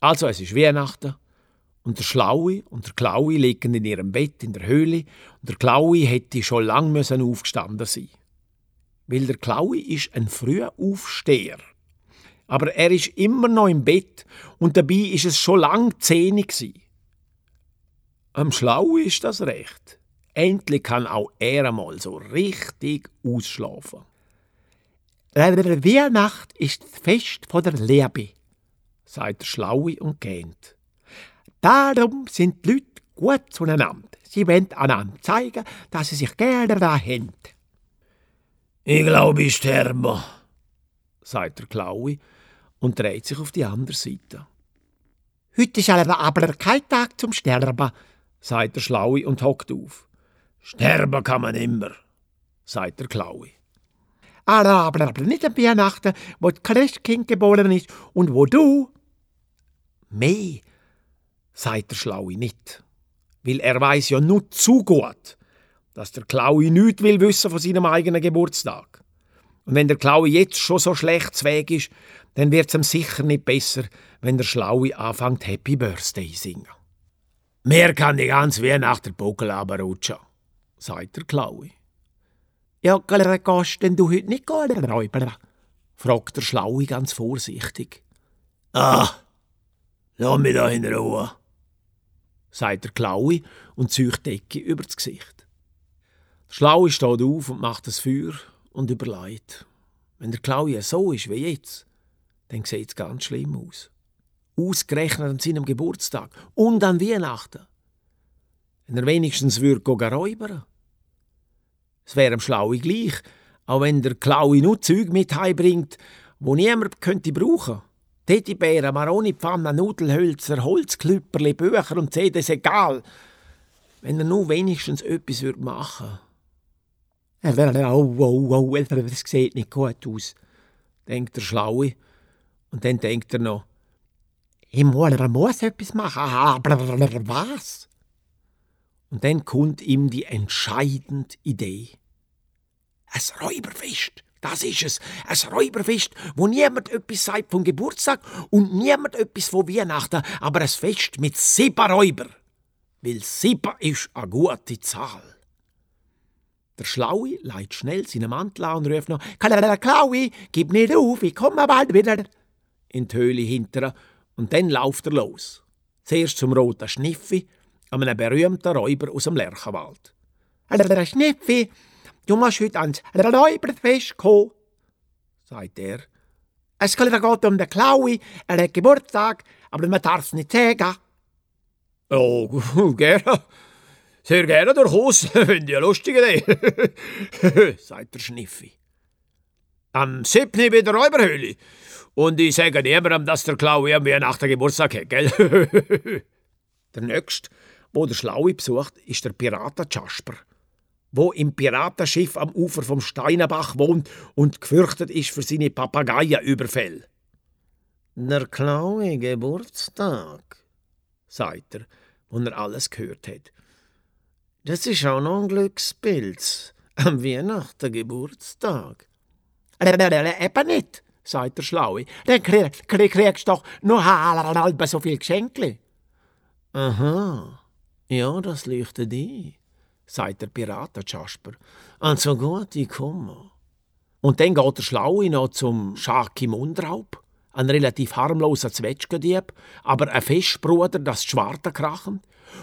[SPEAKER 3] Also es ist Weihnachten und der Schlaue und der Klaue liegen in ihrem Bett in der Höhle und der Klaue hätte schon lang müssen aufgestanden sein. Weil der Klaue ist ein früher Aufsteher. Aber er ist immer noch im Bett und dabei ist es schon lang zehn gsi. Am Schlaue ist das recht. Endlich kann auch er einmal so richtig ausschlafen. Weihnacht ist das Fest von der Liebe, sagt der Schlaue und gähnt. Darum sind die Leute gut zueinander. Sie wollen einander zeigen, dass sie sich gerne da haben. Ich glaube, ich sterbe, sagt der Klaue und dreht sich auf die andere Seite. Heute ist aber kein Tag zum Sterben, sagt der Schlaue und hockt auf. Sterben kann man immer, sagt der Klaue aber nicht an Weihnachten, wo das Christkind geboren ist und wo du. Mehr, sagt der Schlaue nicht, weil er weiß ja nur zu gut, dass der Klaue nichts will wissen von seinem eigenen Geburtstag. Und wenn der Klaue jetzt schon so schlecht Weg ist, dann wird es ihm sicher nicht besser, wenn der Schlaue anfängt Happy Birthday singen. Mehr kann die ganze Weihnacht der Buckel aber rutschen, sagt der Klaue. Ja, gehst denn du heute nicht räubern? fragt der Schlaue ganz vorsichtig. Ah, lass mich da in Ruhe, sagt der Klaue und zieht die Decke über das Gesicht. Der Schlaue steht auf und macht das Feuer und überlegt. Wenn der Klaui so ist wie jetzt, dann sieht es ganz schlimm aus. Ausgerechnet an seinem Geburtstag und an Weihnachten. Wenn er wenigstens würde räubern. Es wäre dem Schlaui gleich, auch wenn der Klaui nur Zeug mit heimbringt, wo niemand könnte brauchen. Teddybären, Maroni-Pfannen, Nudelhölzer, Holzklüpperli, Bücher und CDs, egal. Wenn er nur wenigstens etwas machen würde. Oh, oh, oh, das sieht nicht gut aus, denkt der Schlaue. Und dann denkt er noch, ich muss, er muss etwas machen, aber was? Und dann kommt ihm die entscheidende Idee. Ein Räuberfest, das ist es. Ein Räuberfest, wo niemand etwas sagt vom Geburtstag und niemand etwas von Weihnachten, aber ein Fest mit sieben Räuber. Weil sieben ist eine gute Zahl. Der Schlaue leitet schnell seinen Mantel an und ruft noch: Klaui, gib nicht auf, ich komme bald wieder. In die Höhle hinterher und dann lauft er los. Zuerst zum roten Schniffi, einem berühmten Räuber aus dem Lerchenwald. Schniffi, du musst heute ans Räuberfest kommen, sagt er. Es geht um den Klaui, er hat Geburtstag, aber man darf es nicht sagen. Oh, gerne. Sehr gerne durchaus, finde ich eine lustige Idee, sagt der Schniffi. Am 7. bei der Räuberhöhle. Und ich sage niemandem, dass der Klaui am Weihnachten Geburtstag hat, gell? der nächste, wo der Schlaue besucht, ist der Piraten Jasper, wo im Piratenschiff am Ufer vom Steinenbach wohnt und gefürchtet ist für seine Papageienüberfälle. Der Klaue Geburtstag, sagt er, wo er alles gehört hat. Das ist auch noch ein Glückspilz. Am Weihnachten Geburtstag. Eben nicht, sagt der Schlaue. Dann krieg, krieg, kriegst du doch nur halb so viel Geschenke. Aha, ja, das leuchtet ein, sagt der Piraten Jasper. Also gut, ich komme. Und dann geht der Schlaue noch zum Schaki Mundraub, ein relativ harmloser Zwetschgendieb, aber ein Festbruder, das Schwarte krachen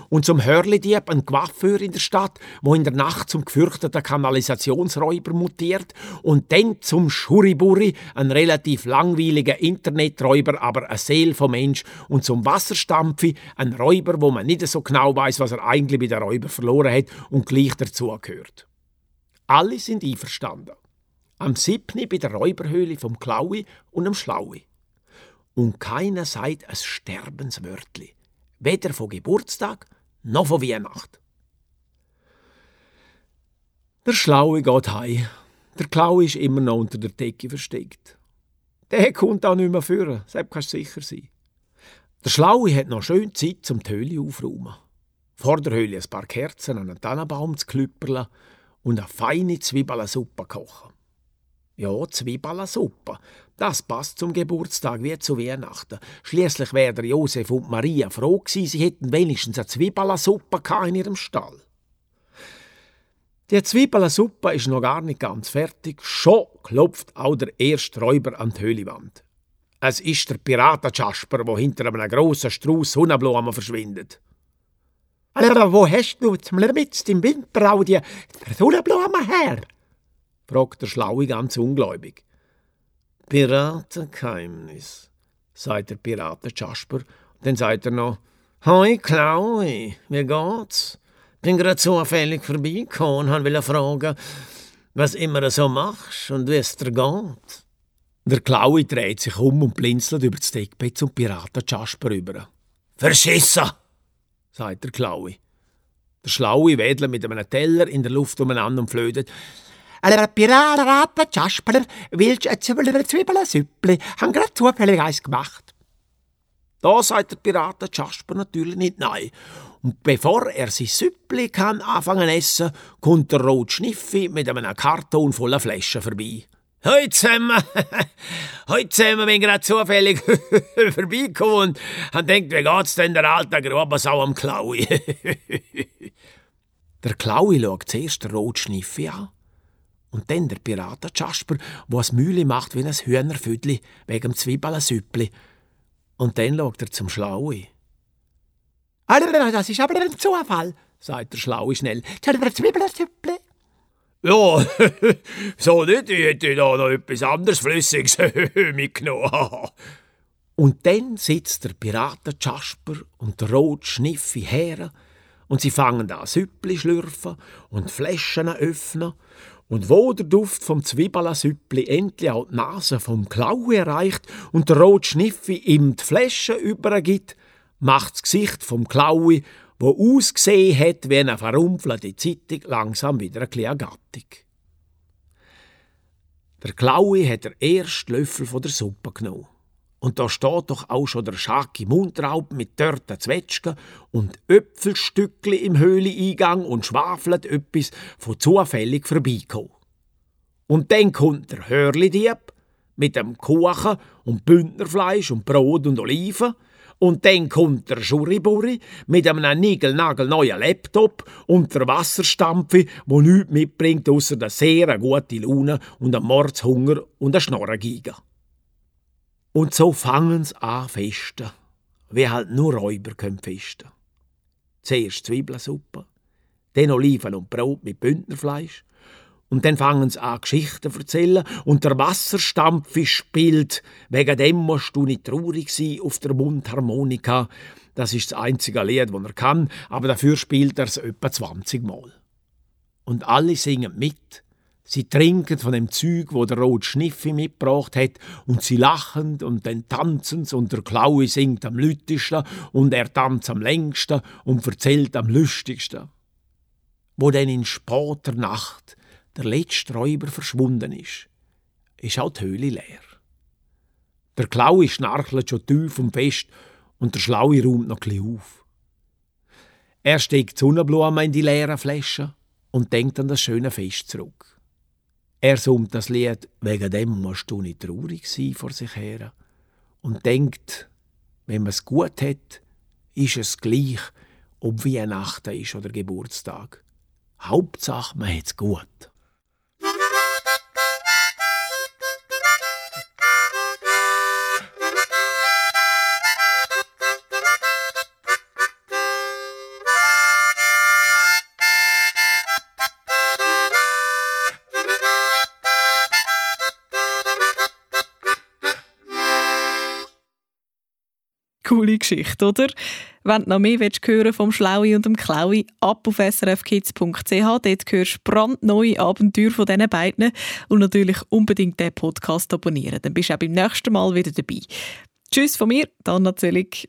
[SPEAKER 3] und zum Hörlidieb ein Coiffeur in der Stadt, wo in der Nacht zum gefürchteten Kanalisationsräuber mutiert und dann zum Schuriburi, ein relativ langweiliger Interneträuber, aber ein Seel vom Mensch und zum Wasserstampfi, ein Räuber, wo man nicht so genau weiß, was er eigentlich bei der Räuber verloren hat und gleich dazugehört. Alle sind einverstanden. Am siebni bei der Räuberhöhle vom Klaui und am Schlaui. Und keiner sagt ein Sterbenswörtli weder von Geburtstag noch von Weihnacht. Der Schlaue geht heim. Der Klau ist immer noch unter der Decke versteckt. Der kommt auch nicht mehr führen, selbst kannst du sicher sein. Der Schlaue hat noch schön Zeit zum die Höhle aufräumen. Vor der Höhle ein paar Kerzen an einen Tannenbaum zu klüpperlen und eine feine Zwiebelsuppe kochen. Ja, Zwiebelsuppe. Das passt zum Geburtstag wie zu Weihnachten. Schließlich wären Josef und Maria froh gewesen, sie hätten wenigstens eine Zwiebelsuppe in ihrem Stall. Die Zwiebelsuppe ist noch gar nicht ganz fertig. Schon klopft auch der erste Räuber an die Höhlewand. Es ist der Piraten Jasper, der hinter einem grossen Strauß Sonnenblumen verschwindet. Aber wo hast du zum Mist im Winter auch die Sonnenblumen her? fragt der Schlaue ganz ungläubig. Piratengeheimnis, sagt der Piraten Jasper. Dann sagt er noch, Hoi Klaui, wie geht's? Bin grad zufällig vorbeigekommen und will fragen, was immer so machst und wie es dir geht. Der Klaui dreht sich um und blinzelt über das Deckbett zum Piraten Jasper rüber. Verschissen, sagt der Klaui. Der Schlaue wedelt mit einem Teller in der Luft umeinander und flötet. Allora, Pirata, Jasper, willst du ein Zwiebelsüppli? Haben gerade zufällig eins gemacht. Da sagt der Pirate Jasper natürlich nicht nein. Und bevor er sein Süppli kann anfangen essen, kommt der Rot Schniffi mit einem Karton voller Flaschen vorbei. Heute zusammen, heute zusammen bin gerade zufällig vorbeigekommen und habe gedacht, wie geht's denn der alte Grobensau am Klaui? der Klaui schaut zuerst den Rot Schniffi an und dann der Piraten Jasper, wo es Mühle macht wie ein Hühnerfüdli wegen dem. Und dann schaut er zum Schlaui. Das ist aber ein Zufall, sagt der Schlaue schnell. Der Zwiebelsüppli. Ja, so nicht, ich hätte da noch etwas anderes Flüssiges mitgenommen. und dann sitzt der Piraten Jasper und der Rot Schniffi her und sie fangen an Süppli schlürfen und Flaschen öffnen und wo der Duft vom Zwiebelasüppli endlich auch die Nase vom Klaue erreicht und der Rot Schniffi ihm die Flasche übergibt, macht das Gesicht vom Klaue wo ausgesehen hat wie eine verrumpfelte Zeitung, langsam wieder ein bisschen Gattung. Der Klaue hat der erste Löffel von der Suppe genommen. Und da steht doch auch schon der Schaki Mundraub mit dörrten Zwetschgen und Äpfelstückli im Höhleeingang und schwafelt etwas von zufällig vorbeikommen. Und dann kommt der Hörli-Dieb mit dem Kuchen und Bündnerfleisch und Brot und Oliven und dann kommt der Schuriburi mit einem neuen Laptop und der Wasserstampfe, wo nichts mitbringt, außer der sehr gute Laune und einen Mordshunger und eine Schnorrengiga. Und so fangen sie an festen, wie halt nur Räuber können festen. Zuerst Zwiebelsuppe, dann Oliven und Brot mit Bündnerfleisch, und dann fangen sie an, Geschichten zu erzählen. Und der Wasserstampf spielt. Wegen dem musst du nicht traurig sein auf der Mundharmonika. Das ist das einzige Lied, das er kann, aber dafür spielt er es etwa 20 Mal. Und alle singen mit. Sie trinken von dem Zeug, wo der Rot Schniffi mitgebracht hat, und sie lachen und dann tanzen und der Klaue singt am lütesten und er tanzt am längsten und erzählt am lustigsten. Wo denn in später Nacht der letzte Räuber verschwunden ist, ist auch die Höhle leer. Der Klaue schnarchelt schon tief und fest und der Schlaue räumt noch ein auf. Er steckt Sonnenblumen in die leeren Flaschen und denkt an das schöne Fest zurück. Er summt das Lied «Wegen dem musst du nicht traurig sein» vor sich her und denkt, wenn man es gut hat, ist es gleich, ob Weihnachten ist oder Geburtstag. Hauptsache, man hat es gut.
[SPEAKER 1] Coole Geschichte, oder? Wenn du noch mehr willst, hören vom Schlaui und dem Klaui, ab auf srfkids.ch. Dort hörst du brandneue Abenteuer von diesen beiden. Und natürlich unbedingt den Podcast abonnieren. Dann bist du auch beim nächsten Mal wieder dabei. Tschüss von mir, Anna Zöllig.